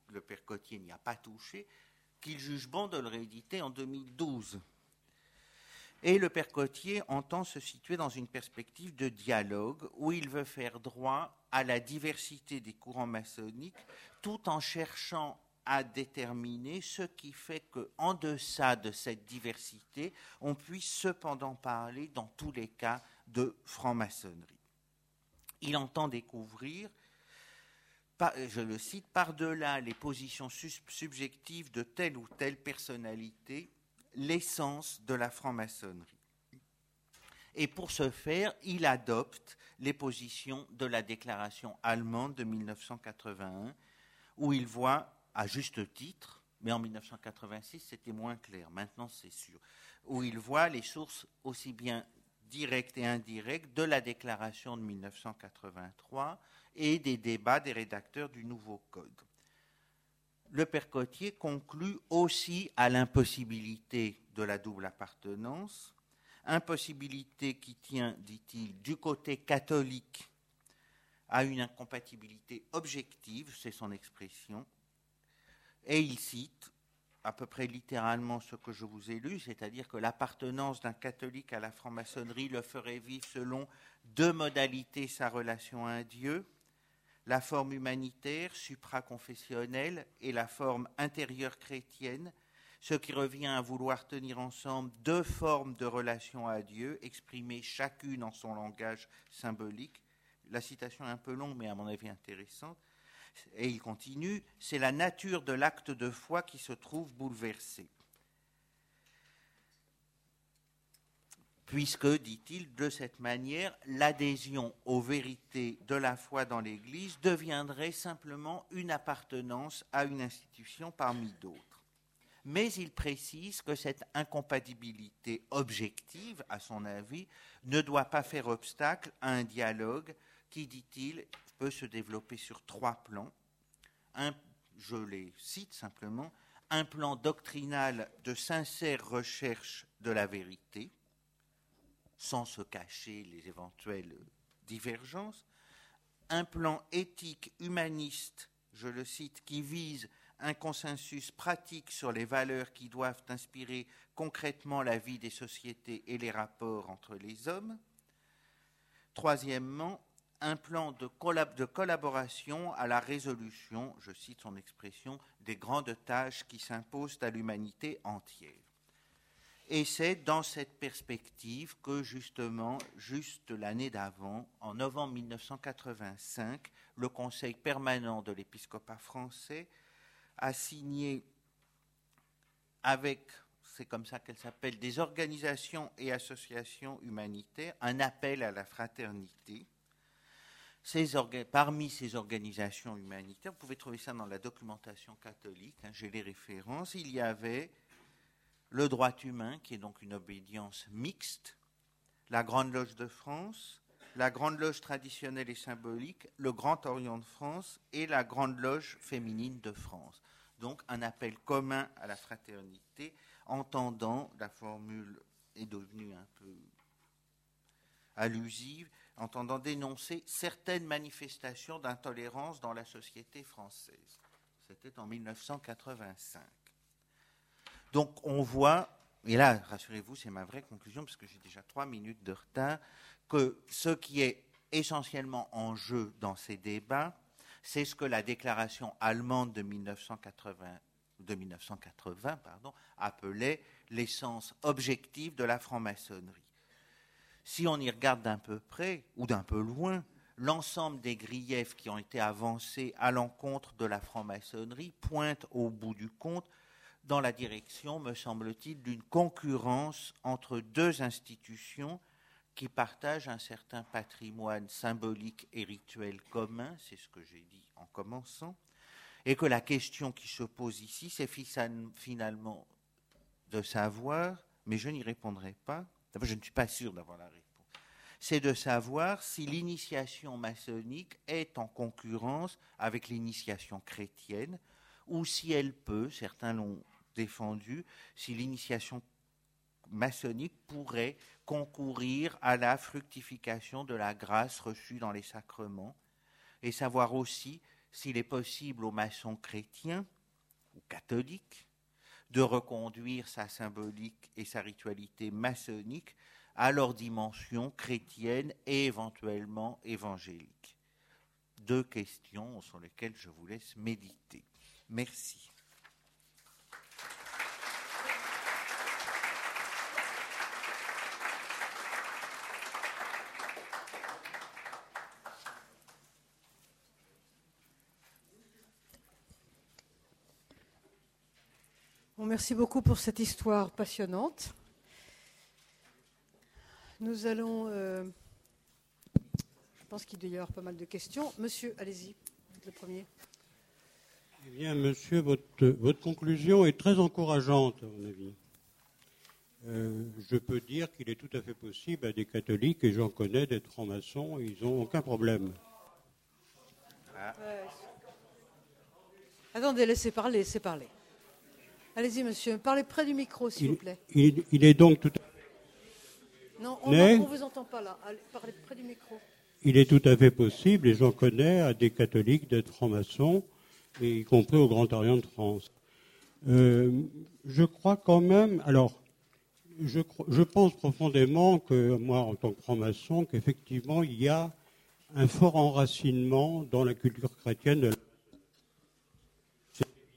le père Cotier n'y a pas touché, qu'il juge bon de le rééditer en 2012. Et le père Cotier entend se situer dans une perspective de dialogue où il veut faire droit à la diversité des courants maçonniques tout en cherchant à déterminer ce qui fait qu'en deçà de cette diversité, on puisse cependant parler dans tous les cas de franc-maçonnerie. Il entend découvrir, je le cite, par-delà les positions subjectives de telle ou telle personnalité, l'essence de la franc-maçonnerie. Et pour ce faire, il adopte les positions de la déclaration allemande de 1981, où il voit, à juste titre, mais en 1986 c'était moins clair, maintenant c'est sûr, où il voit les sources aussi bien directes et indirectes de la déclaration de 1983 et des débats des rédacteurs du nouveau code. Le père Cotier conclut aussi à l'impossibilité de la double appartenance, impossibilité qui tient, dit-il, du côté catholique à une incompatibilité objective, c'est son expression, et il cite à peu près littéralement ce que je vous ai lu, c'est-à-dire que l'appartenance d'un catholique à la franc-maçonnerie le ferait vivre selon deux modalités sa relation à Dieu, la forme humanitaire, supraconfessionnelle, et la forme intérieure chrétienne, ce qui revient à vouloir tenir ensemble deux formes de relation à Dieu, exprimées chacune en son langage symbolique. La citation est un peu longue, mais à mon avis intéressante. Et il continue, c'est la nature de l'acte de foi qui se trouve bouleversée. Puisque, dit-il, de cette manière, l'adhésion aux vérités de la foi dans l'Église deviendrait simplement une appartenance à une institution parmi d'autres. Mais il précise que cette incompatibilité objective, à son avis, ne doit pas faire obstacle à un dialogue qui, dit-il, peut se développer sur trois plans. Je les cite simplement, un plan doctrinal de sincère recherche de la vérité, sans se cacher les éventuelles divergences, un plan éthique humaniste, je le cite, qui vise un consensus pratique sur les valeurs qui doivent inspirer concrètement la vie des sociétés et les rapports entre les hommes. Troisièmement, un plan de, collaboration à la résolution, je cite son expression, des grandes tâches qui s'imposent à l'humanité entière. Et c'est dans cette perspective que justement, juste l'année d'avant, en novembre 1985, le Conseil permanent de l'épiscopat français a signé avec, c'est comme ça qu'elle s'appelle, des organisations et associations humanitaires, un appel à la fraternité. parmi ces organisations humanitaires, vous pouvez trouver ça dans la documentation catholique, hein, j'ai les références, il y avait le droit humain, qui est donc une obédience mixte, la Grande Loge de France, la Grande Loge traditionnelle et symbolique, le Grand Orient de France et la Grande Loge féminine de France. Donc un appel commun à la fraternité, entendant, la formule est devenue un peu allusive, entendant dénoncer certaines manifestations d'intolérance dans la société française. C'était en 1985. Donc on voit, et là, rassurez-vous, c'est ma vraie conclusion, parce que j'ai déjà trois minutes de retard, que ce qui est essentiellement en jeu dans ces débats, c'est ce que la déclaration allemande de 1980, de 1980 pardon, appelait l'essence objective de la franc-maçonnerie. Si on y regarde d'un peu près ou d'un peu loin, l'ensemble des griefs qui ont été avancés à l'encontre de la franc-maçonnerie pointent au bout du compte dans la direction, me semble-t-il, d'une concurrence entre deux institutions qui partagent un certain patrimoine symbolique et rituel commun, c'est ce que j'ai dit en commençant, et que la question qui se pose ici, c'est finalement de savoir, mais je n'y répondrai pas, je ne suis pas sûr d'avoir la réponse, c'est de savoir si l'initiation maçonnique est en concurrence avec l'initiation chrétienne, ou si elle peut, certains l'ont défendu, si l'initiation maçonnique pourrait concourir à la fructification de la grâce reçue dans les sacrements, et savoir aussi s'il est possible aux maçons chrétiens ou catholiques de reconduire sa symbolique et sa ritualité maçonnique à leur dimension chrétienne et éventuellement évangélique. Deux questions sur lesquelles je vous laisse méditer. Merci. Merci beaucoup pour cette histoire passionnante. Nous allons. Euh, je pense qu'il doit y avoir pas mal de questions. Monsieur, allez-y, le premier. Eh bien, monsieur, votre, votre conclusion est très encourageante, à mon avis. Euh, je peux dire qu'il est tout à fait possible à des catholiques, et j'en connais, d'être francs-maçons, ils n'ont aucun problème. Ah. Attendez, laissez parler, laissez parler. Allez-y, monsieur. Parlez près du micro, s'il vous plaît. Il, est donc tout à fait. Non, on ne vous entend pas là. parlez près du micro. Il est tout à fait possible, et j'en connais, à des catholiques d'être francs-maçons, y compris au Grand Orient de France. Euh, je crois quand même. Alors, je, je, pense profondément que, moi, en tant que franc-maçon, qu'effectivement, il y a un fort enracinement dans la culture chrétienne de la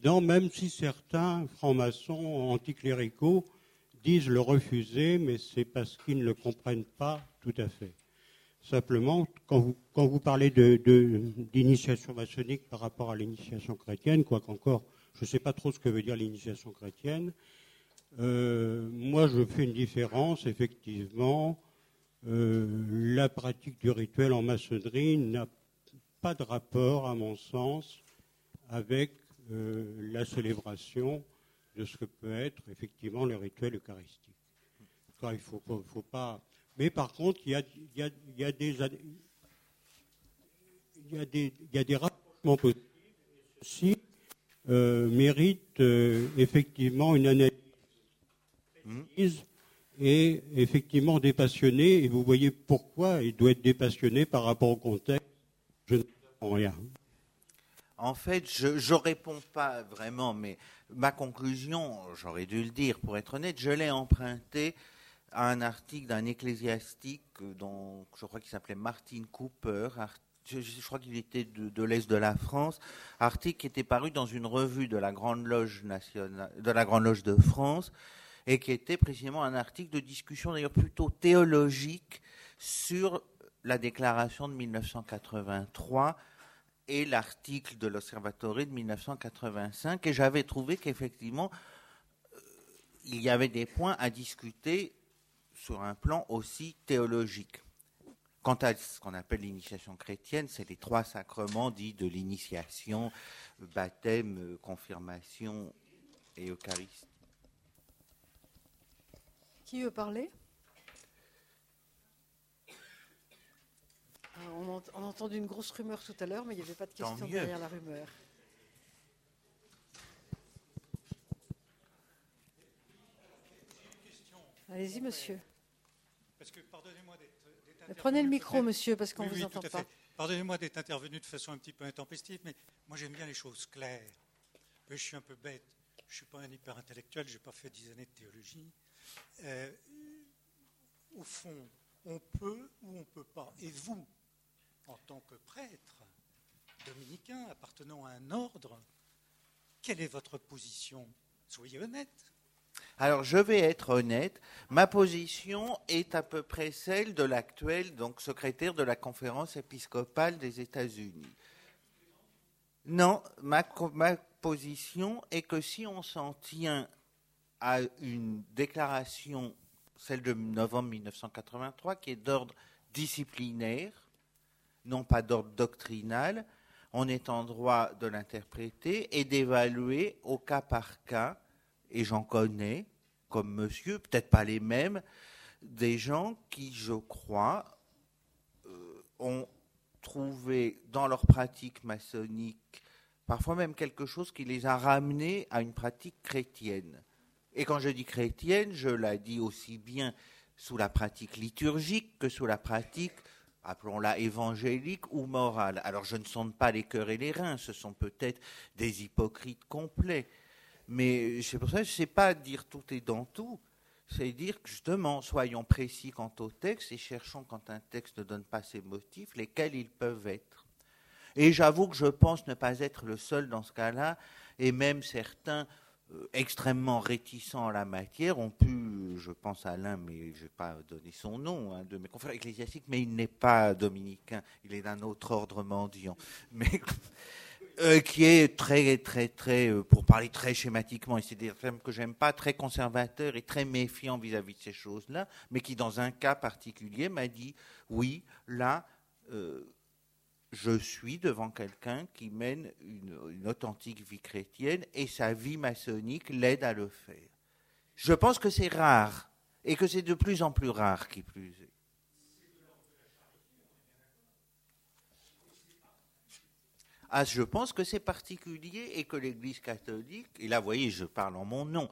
même si certains francs-maçons anticléricaux disent le refuser, mais c'est parce qu'ils ne le comprennent pas tout à fait. Simplement, quand vous, parlez d'initiation maçonnique par rapport à l'initiation chrétienne, quoi qu'encore, je ne sais pas trop ce que veut dire l'initiation chrétienne, euh, moi je fais une différence, effectivement. Euh, la pratique du rituel en maçonnerie n'a pas de rapport, à mon sens, avec la célébration de ce que peut être effectivement le rituel eucharistique. il faut, pas. Mais par contre, il y a, des. Rapprochements possibles qui euh, méritent euh, effectivement une analyse et effectivement dépassionné. Et vous voyez pourquoi il doit être dépassionné par rapport au contexte. Je ne sais rien. En fait, je ne réponds pas vraiment, mais ma conclusion, j'aurais dû le dire pour être honnête, je l'ai emprunté à un article d'un ecclésiastique dont je crois qu'il s'appelait Martin Cooper, je, crois qu'il était de, l'est de la France, article qui était paru dans une revue de la Grande Loge nationale, de la Grande Loge de France, et qui était précisément un article de discussion d'ailleurs plutôt théologique sur la déclaration de 1983 et l'article de l'Observatoire de 1985, et j'avais trouvé qu'effectivement, euh, il y avait des points à discuter sur un plan aussi théologique. Quant à ce qu'on appelle l'initiation chrétienne, c'est les trois sacrements dits de l'initiation, baptême, confirmation et Eucharistie. Qui veut parler? On a entendu une grosse rumeur tout à l'heure, mais il n'y avait pas de question derrière la rumeur. Allez-y, monsieur. Prenez le micro, monsieur, parce qu'on ne vous entend pas. Pardonnez-moi d'être intervenu de façon un petit peu intempestive, mais moi j'aime bien les choses claires. je suis un peu bête. Je ne suis pas un hyper intellectuel, je n'ai pas fait dix années de théologie. Euh, au fond, on peut ou on ne peut pas. Et vous, tant que prêtre dominicain appartenant à un ordre, quelle est votre position? Soyez honnête. Alors, je vais être honnête. Ma position est à peu près celle de l'actuel secrétaire de la conférence épiscopale des États-Unis. Non, ma, ma, position est que si on s'en tient à une déclaration, celle de novembre 1983, qui est d'ordre disciplinaire, non pas d'ordre doctrinal, on est en droit de l'interpréter et d'évaluer au cas par cas et j'en connais, comme monsieur, peut-être pas les mêmes, des gens qui, je crois, euh, ont trouvé dans leur pratique maçonnique parfois même quelque chose qui les a ramenés à une pratique chrétienne. Et quand je dis chrétienne, je la dis aussi bien sous la pratique liturgique que sous la pratique, appelons-la évangélique ou morale. Alors je ne sonde pas les cœurs et les reins, ce sont peut-être des hypocrites complets. Mais c'est pour ça que je ne sais pas dire tout est dans tout. C'est dire que justement, soyons précis quant au texte et cherchons, quand un texte ne donne pas ses motifs, lesquels ils peuvent être. Et j'avoue que je pense ne pas être le seul dans ce cas-là, et même certains extrêmement réticents en la matière ont pu, je pense à l'un, mais je ne vais pas donner son nom, hein, de mes confrères ecclésiastiques, mais il n'est pas dominicain, il est d'un autre ordre mendiant. Mais euh, qui est très, très, très, euh, pour parler très schématiquement, et c'est des termes que j'aime pas, très conservateur et très méfiant vis-à-vis de ces choses-là, mais qui, dans un cas particulier, m'a dit oui, là, euh, je suis devant quelqu'un qui mène une, authentique vie chrétienne et sa vie maçonnique l'aide à le faire. Je pense que c'est rare et que c'est de plus en plus rare qui plus est. Ah, je pense que c'est particulier et que l'Église catholique, et là, vous voyez, je parle en mon nom,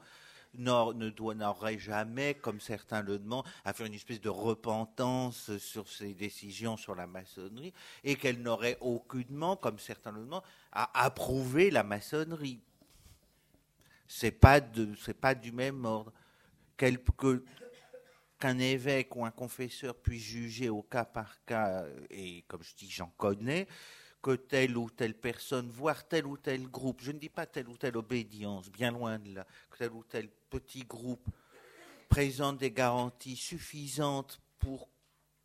ne n'aurait jamais, comme certains le demandent, à faire une espèce de repentance sur ses décisions sur la maçonnerie, et qu'elle n'aurait aucunement, comme certains le demandent, à approuver la maçonnerie. C'est pas pas du même ordre. qu'un évêque ou un confesseur puisse juger au cas par cas, et comme je dis, j'en connais, que telle ou telle personne, voire tel ou tel groupe, je ne dis pas telle ou telle obédience, bien loin de là, tel ou tel petit groupe présente des garanties suffisantes pour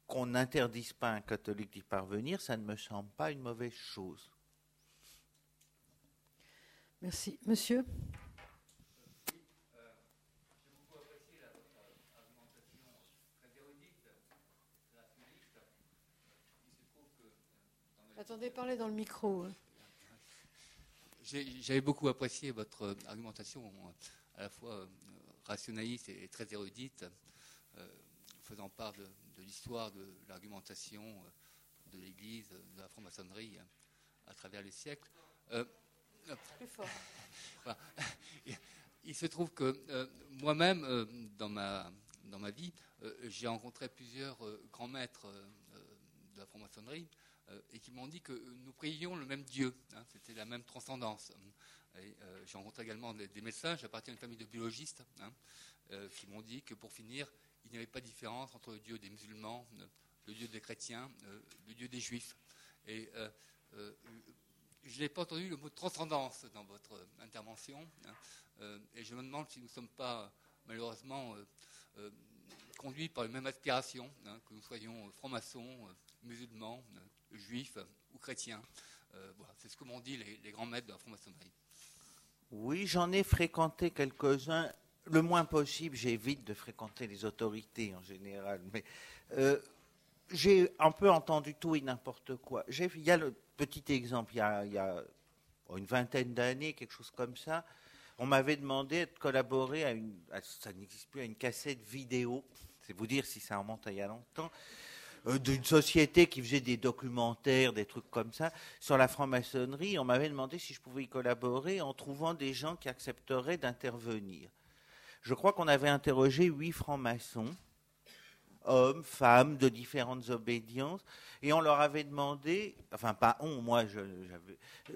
qu'on n'interdise pas un catholique d'y parvenir, ça ne me semble pas une mauvaise chose. Merci. Monsieur? Attendez, parlez dans le micro. Hein. J'avais beaucoup apprécié votre euh, argumentation, à la fois euh, rationaliste et très érudite, faisant part de, l'histoire de l'argumentation de l'Église, de la franc-maçonnerie à travers les siècles. Plus fort. Il se trouve que moi-même, dans, ma, dans ma vie, j'ai rencontré plusieurs grands maîtres de la franc-maçonnerie euh, et qui m'ont dit que nous prions le même Dieu. Hein, c'était la même transcendance. Euh, j'ai rencontré également des, médecins, j'appartiens à une famille de biologistes, hein, euh, qui m'ont dit que pour finir, il n'y avait pas de différence entre le Dieu des musulmans, le Dieu des chrétiens, le Dieu des juifs. Et je n'ai pas entendu le mot transcendance dans votre intervention. Hein, et je me demande si nous ne sommes pas, malheureusement, conduits par les mêmes aspirations, que nous soyons francs-maçons, musulmans, juifs ou chrétiens. Euh, c'est ce que m'ont dit les, grands maîtres de la franc-maçonnerie. Oui, j'en ai fréquenté quelques-uns. Le moins possible, j'évite de fréquenter les autorités en général. Mais euh, j'ai un peu entendu tout et n'importe quoi. Il y a le petit exemple, il y a, une vingtaine d'années, quelque chose comme ça. On m'avait demandé de collaborer à une, ça plus, à une cassette vidéo. C'est vous dire si ça remonte à il y a longtemps d'une société qui faisait des documentaires, des trucs comme ça, sur la franc-maçonnerie. On m'avait demandé si je pouvais y collaborer en trouvant des gens qui accepteraient d'intervenir. Je crois qu'on avait interrogé huit francs-maçons, hommes, femmes, de différentes obédiences, et on leur avait demandé, enfin pas on, moi je,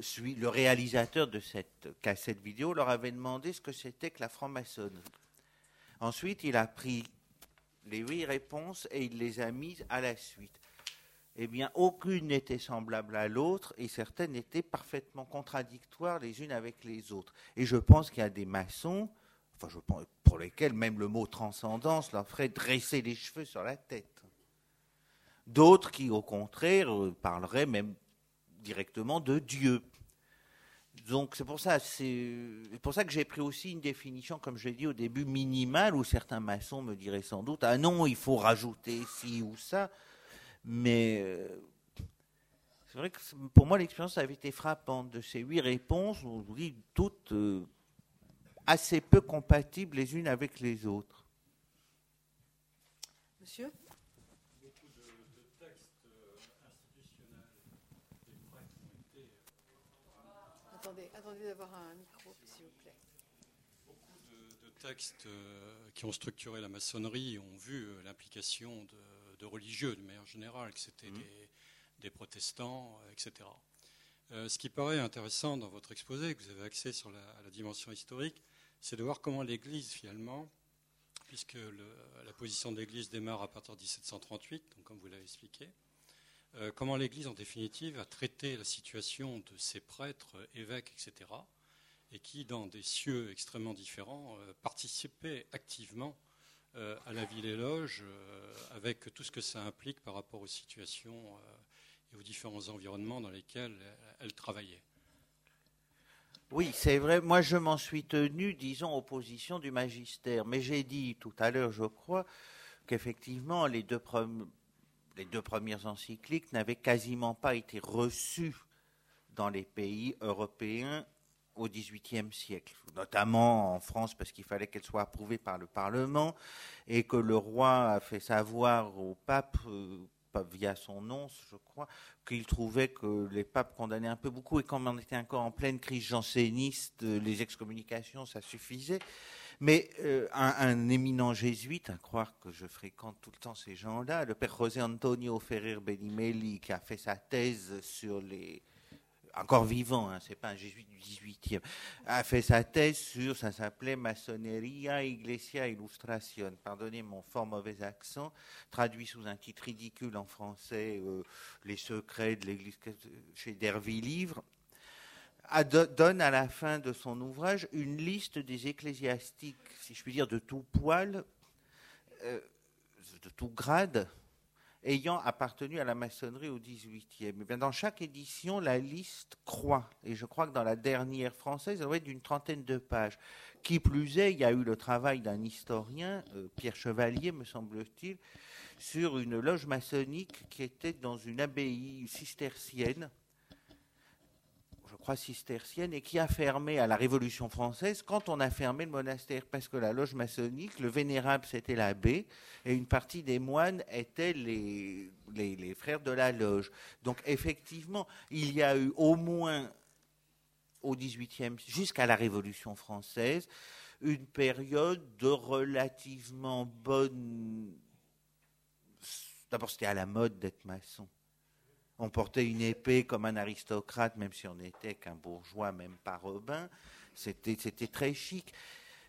suis le réalisateur de cette cassette vidéo, leur avait demandé ce que c'était que la franc-maçonnerie. Ensuite, il a pris les huit réponses et il les a mises à la suite. Eh bien, aucune n'était semblable à l'autre et certaines étaient parfaitement contradictoires les unes avec les autres. Et je pense qu'il y a des maçons, pour lesquels même le mot transcendance leur ferait dresser les cheveux sur la tête. D'autres qui, au contraire, parleraient même directement de Dieu. Donc c'est pour ça, c'est pour ça que j'ai pris aussi une définition, comme je l'ai dit au début, minimale, où certains maçons me diraient sans doute ah non, il faut rajouter ci ou ça. Mais euh, c'est vrai que pour moi l'expérience avait été frappante de ces huit réponses, on toutes euh, assez peu compatibles les unes avec les autres. Monsieur? Attendez, d'avoir un micro, s'il vous plaît. Beaucoup de, textes euh, qui ont structuré la maçonnerie ont vu euh, l'implication de, religieux de manière générale, que c'était mmh. des, protestants, euh, etc. ce qui paraît intéressant dans votre exposé, que vous avez axé sur la, dimension historique, c'est de voir comment l'Église, finalement, puisque la position de l'Église démarre à partir de 1738, donc comme vous l'avez expliqué, euh, comment l'Église, en définitive, a traité la situation de ses prêtres, évêques, etc., et qui, dans des cieux extrêmement différents, euh, participaient activement euh, à la ville et loge, avec tout ce que ça implique par rapport aux situations et aux différents environnements dans lesquels elles travaillaient. Oui, c'est vrai. Moi, je m'en suis tenu, disons, aux positions du magistère. Mais j'ai dit tout à l'heure, je crois, qu'effectivement, les deux premiers les deux premières encycliques n'avaient quasiment pas été reçues dans les pays européens au XVIIIe siècle, notamment en France parce qu'il fallait qu'elles soient approuvées par le Parlement et que le roi a fait savoir au pape, euh, via son nom, je crois, qu'il trouvait que les papes condamnaient un peu beaucoup et comme on était encore en pleine crise janséniste, les excommunications, ça suffisait. Mais euh, un, éminent jésuite, à croire que je fréquente tout le temps ces gens-là, le père José Antonio Ferrer Benimeli, qui a fait sa thèse sur les. Encore vivant, hein, c'est pas un jésuite du 18e, a fait sa thèse sur, ça s'appelait Masoneria Iglesia Illustration. Pardonnez mon fort mauvais accent, traduit sous un titre ridicule en français, euh, Les secrets de l'Église chez Derville Livre donne à la fin de son ouvrage une liste des ecclésiastiques, si je puis dire, de tout poil, euh, de tout grade, ayant appartenu à la maçonnerie au XVIIIe. Eh bien dans chaque édition, la liste croît. Et je crois que dans la dernière française, elle doit être d'une trentaine de pages. Qui plus est, il y a eu le travail d'un historien, euh, Pierre Chevalier, me semble-t-il, sur une loge maçonnique qui était dans une abbaye cistercienne croix cistercienne et qui a fermé à la Révolution française quand on a fermé le monastère, parce que la loge maçonnique, le vénérable c'était l'abbé et une partie des moines étaient les, les, frères de la loge. Donc effectivement, il y a eu au moins au XVIIIe, jusqu'à la Révolution française, une période de relativement bonne. D'abord, c'était à la mode d'être maçon. On portait une épée comme un aristocrate, même si on n'était qu'un bourgeois, même pas Robin. C'était, très chic.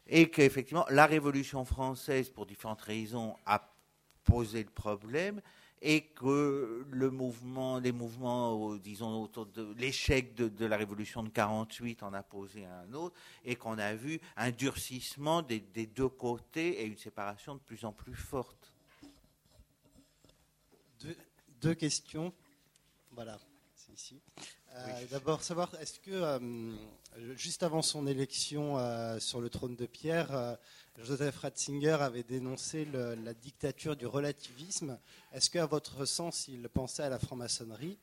Et qu'effectivement, la Révolution française, pour différentes raisons, a posé le problème et que le mouvement, les mouvements, disons, autour de l'échec de, la révolution de 48 en a posé un autre, et qu'on a vu un durcissement des, deux côtés et une séparation de plus en plus forte. deux questions voilà, c'est ici. Euh, d'abord, savoir, est-ce que, euh, juste avant son élection euh, sur le trône de Pierre, Joseph Ratzinger avait dénoncé la dictature du relativisme. Est-ce qu'à votre sens, il pensait à la franc-maçonnerie?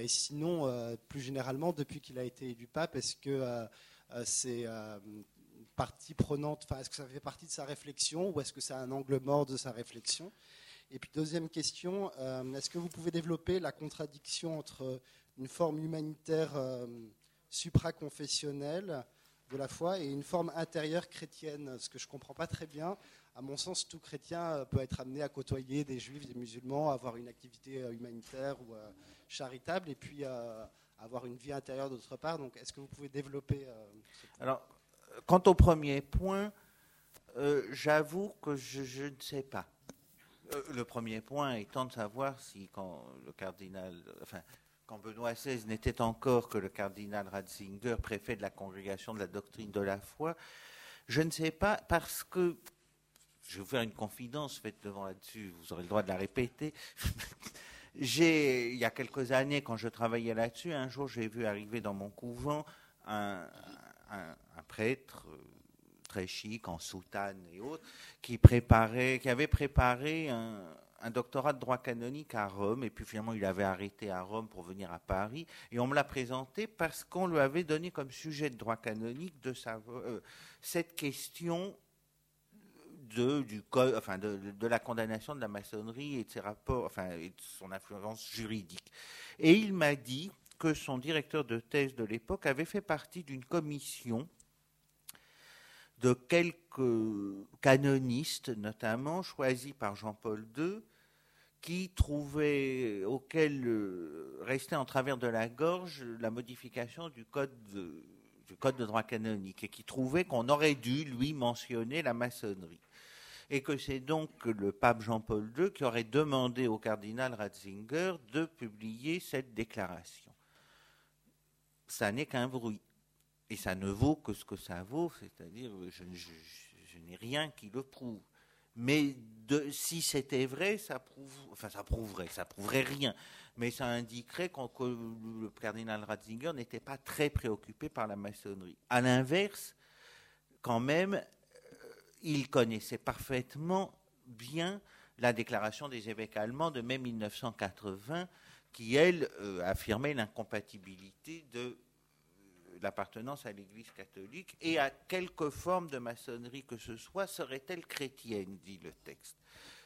Et sinon, plus généralement, depuis qu'il a été élu pape, est-ce que c'est partie prenante, enfin, est-ce que ça fait partie de sa réflexion ou est-ce que c'est un angle mort de sa réflexion? Et puis deuxième question, euh, est-ce que vous pouvez développer la contradiction entre une forme humanitaire euh, supraconfessionnelle de la foi et une forme intérieure chrétienne Ce que je ne comprends pas très bien. À mon sens, tout chrétien euh, peut être amené à côtoyer des juifs, des musulmans, avoir une activité humanitaire ou charitable, et puis avoir une vie intérieure d'autre part. Donc, est-ce que vous pouvez développer Alors, quant au premier point, j'avoue que je ne sais pas. Euh, le premier point étant de savoir si quand Benoît XVI n'était encore que le cardinal Ratzinger, préfet de la congrégation de la doctrine de la foi, je ne sais pas parce que je vais vous faire une confidence faite devant là-dessus, vous aurez le droit de la répéter. j'ai, il y a quelques années, quand je travaillais là-dessus, un jour j'ai vu arriver dans mon couvent un prêtre très chic, en soutane et autres, qui, préparait, qui avait préparé un, doctorat de droit canonique à Rome, et puis finalement il avait arrêté à Rome pour venir à Paris, et on me l'a présenté parce qu'on lui avait donné comme sujet de droit canonique euh, cette question de, du enfin de, de, la condamnation de la maçonnerie et de ses rapports, enfin, et de son influence juridique. Et il m'a dit que son directeur de thèse de l'époque avait fait partie d'une commission de quelques canonistes, notamment choisis par Jean-Paul II, qui trouvaient, auquel euh, restait en travers de la gorge la modification du code de, du code de droit canonique et qui trouvaient qu'on aurait dû lui mentionner la maçonnerie. Et que c'est donc le pape Jean-Paul II qui aurait demandé au cardinal Ratzinger de publier cette déclaration. Ça n'est qu'un bruit et ça ne vaut que ce que ça vaut, c'est-à-dire je, n'ai rien qui le prouve. Mais si c'était vrai, ça prouve, enfin ça prouverait, ça prouverait rien, mais ça indiquerait que le cardinal Ratzinger n'était pas très préoccupé par la maçonnerie. À l'inverse, quand même, euh, il connaissait parfaitement bien la déclaration des évêques allemands de mai 1980, qui, elle, euh, affirmait l'incompatibilité de l'appartenance à l'Église catholique et à quelque forme de maçonnerie que ce soit serait-elle chrétienne, dit le texte.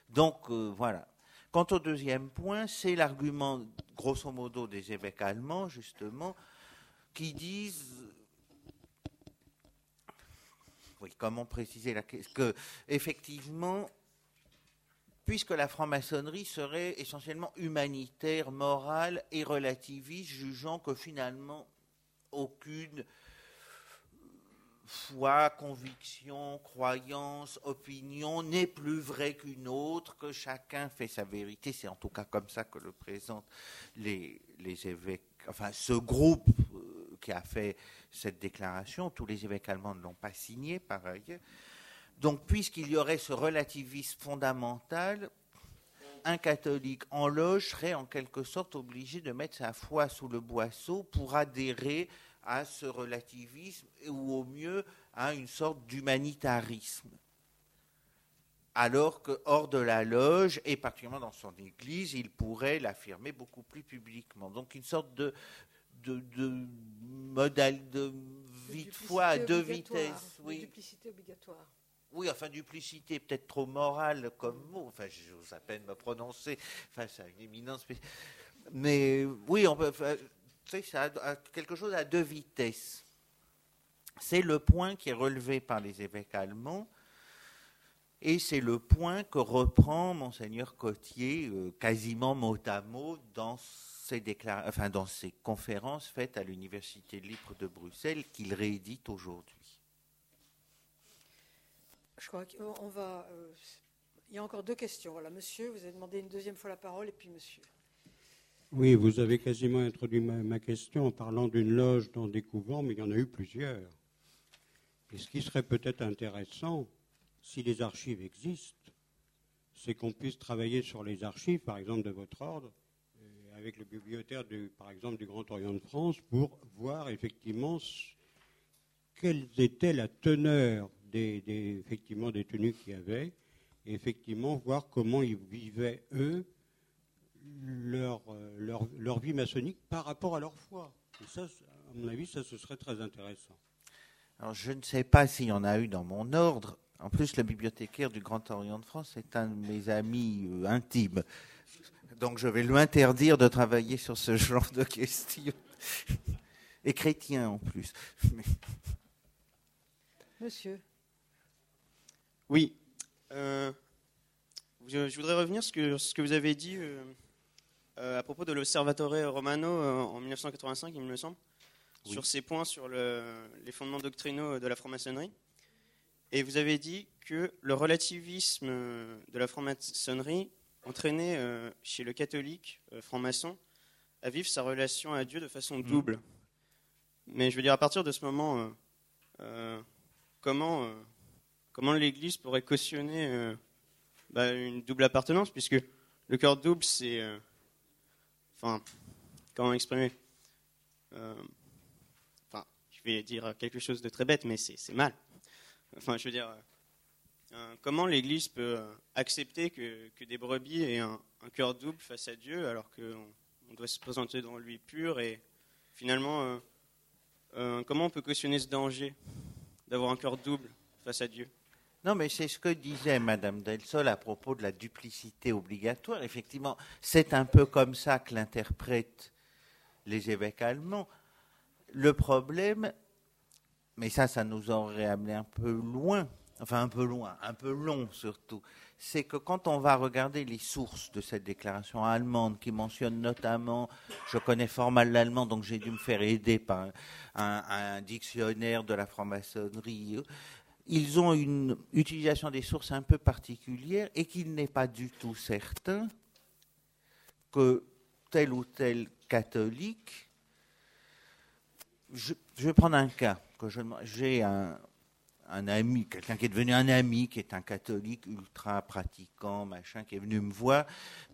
Donc euh, voilà. Quant au deuxième point, c'est l'argument grosso modo des évêques allemands, justement, qui disent oui, comment préciser la question que effectivement, puisque la franc-maçonnerie serait essentiellement humanitaire, morale et relativiste, jugeant que finalement aucune foi, conviction, croyance, opinion n'est plus vraie qu'une autre, que chacun fait sa vérité. C'est en tout cas comme ça que le présentent les, les évêques, enfin ce groupe euh, qui a fait cette déclaration. Tous les évêques allemands ne l'ont pas signé par ailleurs. Donc puisqu'il y aurait ce relativisme fondamental, un catholique en loge serait en quelque sorte obligé de mettre sa foi sous le boisseau pour adhérer à ce relativisme ou au mieux à une sorte d'humanitarisme. Alors que hors de la loge, et particulièrement dans son église, il pourrait l'affirmer beaucoup plus publiquement. Donc une sorte de, de, de modèle de vie de foi à deux vitesses. Oui. Duplicité obligatoire. Oui, enfin, duplicité peut-être trop morale comme mot. Enfin, j'ose à peine me prononcer face à une éminence. Mais oui, on peut, c'est quelque chose à deux vitesses. C'est le point qui est relevé par les évêques allemands et c'est le point que reprend monseigneur Cotier euh, quasiment mot à mot dans ses, enfin, dans ses conférences faites à l'Université libre de Bruxelles qu'il réédite aujourd'hui. Je crois qu'on va. Euh, il y a encore deux questions. Voilà, monsieur, vous avez demandé une deuxième fois la parole, et puis monsieur. Oui, vous avez quasiment introduit ma, question en parlant d'une loge dans des couvents, mais il y en a eu plusieurs. Et ce qui serait peut-être intéressant, si les archives existent, c'est qu'on puisse travailler sur les archives, par exemple, de votre ordre, euh, avec le bibliothécaire, du, par exemple, du Grand Orient de France, pour voir effectivement quelle était la teneur des, effectivement, des tenues qu'il y avait, et effectivement voir comment ils vivaient, eux, leur, euh, leur, leur, vie maçonnique par rapport à leur foi. Et ça, à mon avis, ça, ce serait très intéressant. Alors, je ne sais pas s'il y en a eu dans mon ordre, En plus, le bibliothécaire du Grand Orient de France est un de mes amis euh, intimes. Donc je vais lui interdire de travailler sur ce genre de questions. Et chrétien en plus. Monsieur. Oui. Euh, je, voudrais revenir sur ce que, vous avez dit euh, à propos de l'Osservatore Romano en 1985, il me semble, sur ces points sur les fondements doctrinaux de la franc-maçonnerie. Et vous avez dit que le relativisme de la franc-maçonnerie entraînait chez le catholique franc-maçon à vivre sa relation à Dieu de façon mmh. double. Mais je veux dire, à partir de ce moment, comment comment l'Église pourrait cautionner euh, bah, une double appartenance, puisque le cœur double, c'est. Euh, enfin, comment exprimer? Euh, Enfin, je vais dire quelque chose de très bête, mais c'est mal. Enfin, je veux dire, comment l'Église peut accepter que, des brebis aient un, cœur double face à Dieu, alors qu'on on doit se présenter devant lui pur et finalement, comment on peut cautionner ce danger d'avoir un cœur double face à Dieu? Non, mais c'est ce que disait Madame Delsol à propos de la duplicité obligatoire. Effectivement, c'est un peu comme ça que l'interprètent les évêques allemands. Le problème, mais ça, ça nous aurait amené un peu loin, enfin un peu loin, un peu long surtout, c'est que quand on va regarder les sources de cette déclaration allemande, qui mentionne notamment, je connais fort mal l'allemand, donc j'ai dû me faire aider par un, un dictionnaire de la franc-maçonnerie, ils ont une utilisation des sources un peu particulière et qu'il n'est pas du tout certain que tel ou tel catholique. Je, vais prendre un cas. J'ai un, ami, quelqu'un qui est devenu un ami, qui est un catholique ultra pratiquant, machin, qui est venu me voir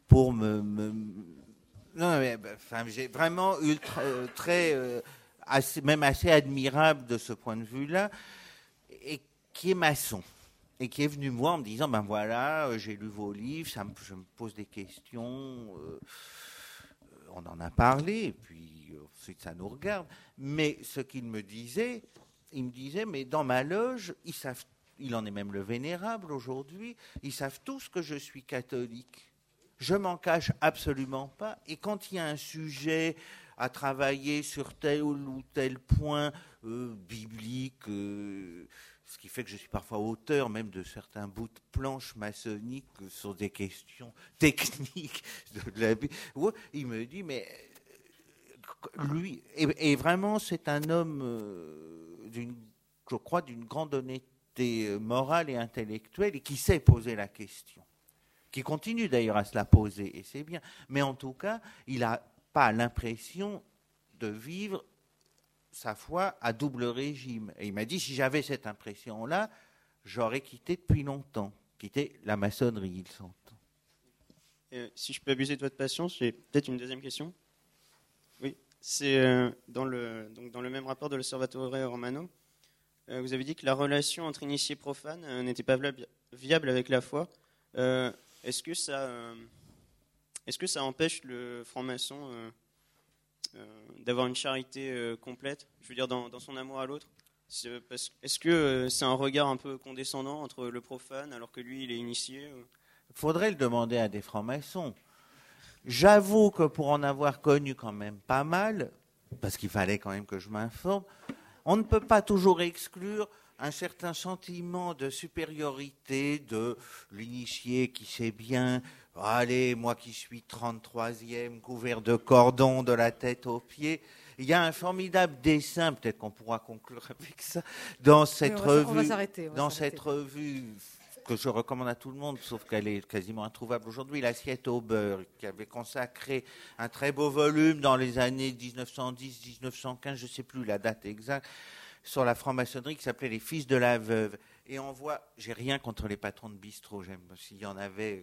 pour me. non, mais, enfin, j'ai vraiment ultra, euh, très, euh, même assez admirable de ce point de vue-là. Qui est maçon et qui est venu me voir en me disant ben voilà, euh, j'ai lu vos livres, je me pose des questions, euh, on en a parlé, et puis ensuite ça nous regarde. Mais ce qu'il me disait, il me disait mais dans ma loge, ils savent, il en est même le vénérable aujourd'hui, ils savent tous que je suis catholique. Je m'en cache absolument pas. Et quand il y a un sujet à travailler sur tel ou tel point euh, biblique, ce qui fait que je suis parfois auteur même de certains bouts de planches maçonniques sur des questions techniques de la Il me dit, mais euh, lui, et, vraiment, c'est un homme, euh, d'une, je crois, d'une grande honnêteté morale et intellectuelle et qui sait poser la question, qui continue d'ailleurs à se la poser, et c'est bien. Mais en tout cas, il n'a pas l'impression de vivre sa foi à double régime. Et il m'a dit, si j'avais cette impression-là, j'aurais quitté depuis longtemps, quitté la maçonnerie, il s'entend. si je peux abuser de votre patience, j'ai peut-être une deuxième question. Oui, c'est euh, dans, le, dans le même rapport de l'Osservatore Romano, euh, vous avez dit que la relation entre initiés profanes euh, n'était pas viable avec la foi. est-ce que ça, est-ce que ça empêche le franc-maçon euh, d'avoir une charité euh, complète, je veux dire dans, son amour à l'autre Est-ce que euh, c'est un regard un peu condescendant entre le profane alors que lui il est initié Il faudrait le demander à des francs-maçons. J'avoue que pour en avoir connu quand même pas mal, parce qu'il fallait quand même que je m'informe, on ne peut pas toujours exclure un certain sentiment de supériorité de l'initié qui sait bien, allez, moi qui suis 33e, couvert de cordons de la tête aux pieds. Il y a un formidable dessin, peut-être qu'on pourra conclure avec ça, dans cette revue, dans cette revue que je recommande à tout le monde, sauf qu'elle est quasiment introuvable aujourd'hui, L'assiette au beurre, qui avait consacré un très beau volume dans les années 1910-1915, je ne sais plus la date exacte, sur la franc-maçonnerie qui s'appelait Les Fils de la Veuve. Et on voit, j'ai rien contre les patrons de bistrot, j'aime s'il y en avait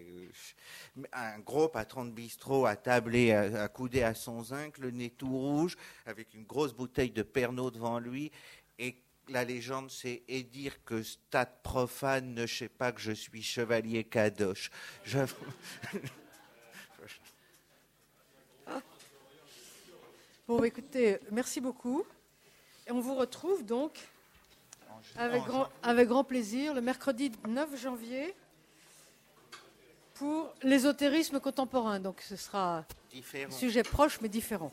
euh, un gros patron de bistrot à tabler, à, couder à son zinc, le nez tout rouge, avec une grosse bouteille de Pernod devant lui, et la légende, c'est et dire que stade profane ne sait pas que je suis chevalier Kadosh. Bon, écoutez, merci beaucoup on vous retrouve donc avec, grand, avec grand plaisir, le mercredi 9 janvier, pour l'ésotérisme contemporain. Donc ce sera un sujet proche mais différent.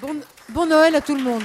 Bon, bon Noël à tout le monde.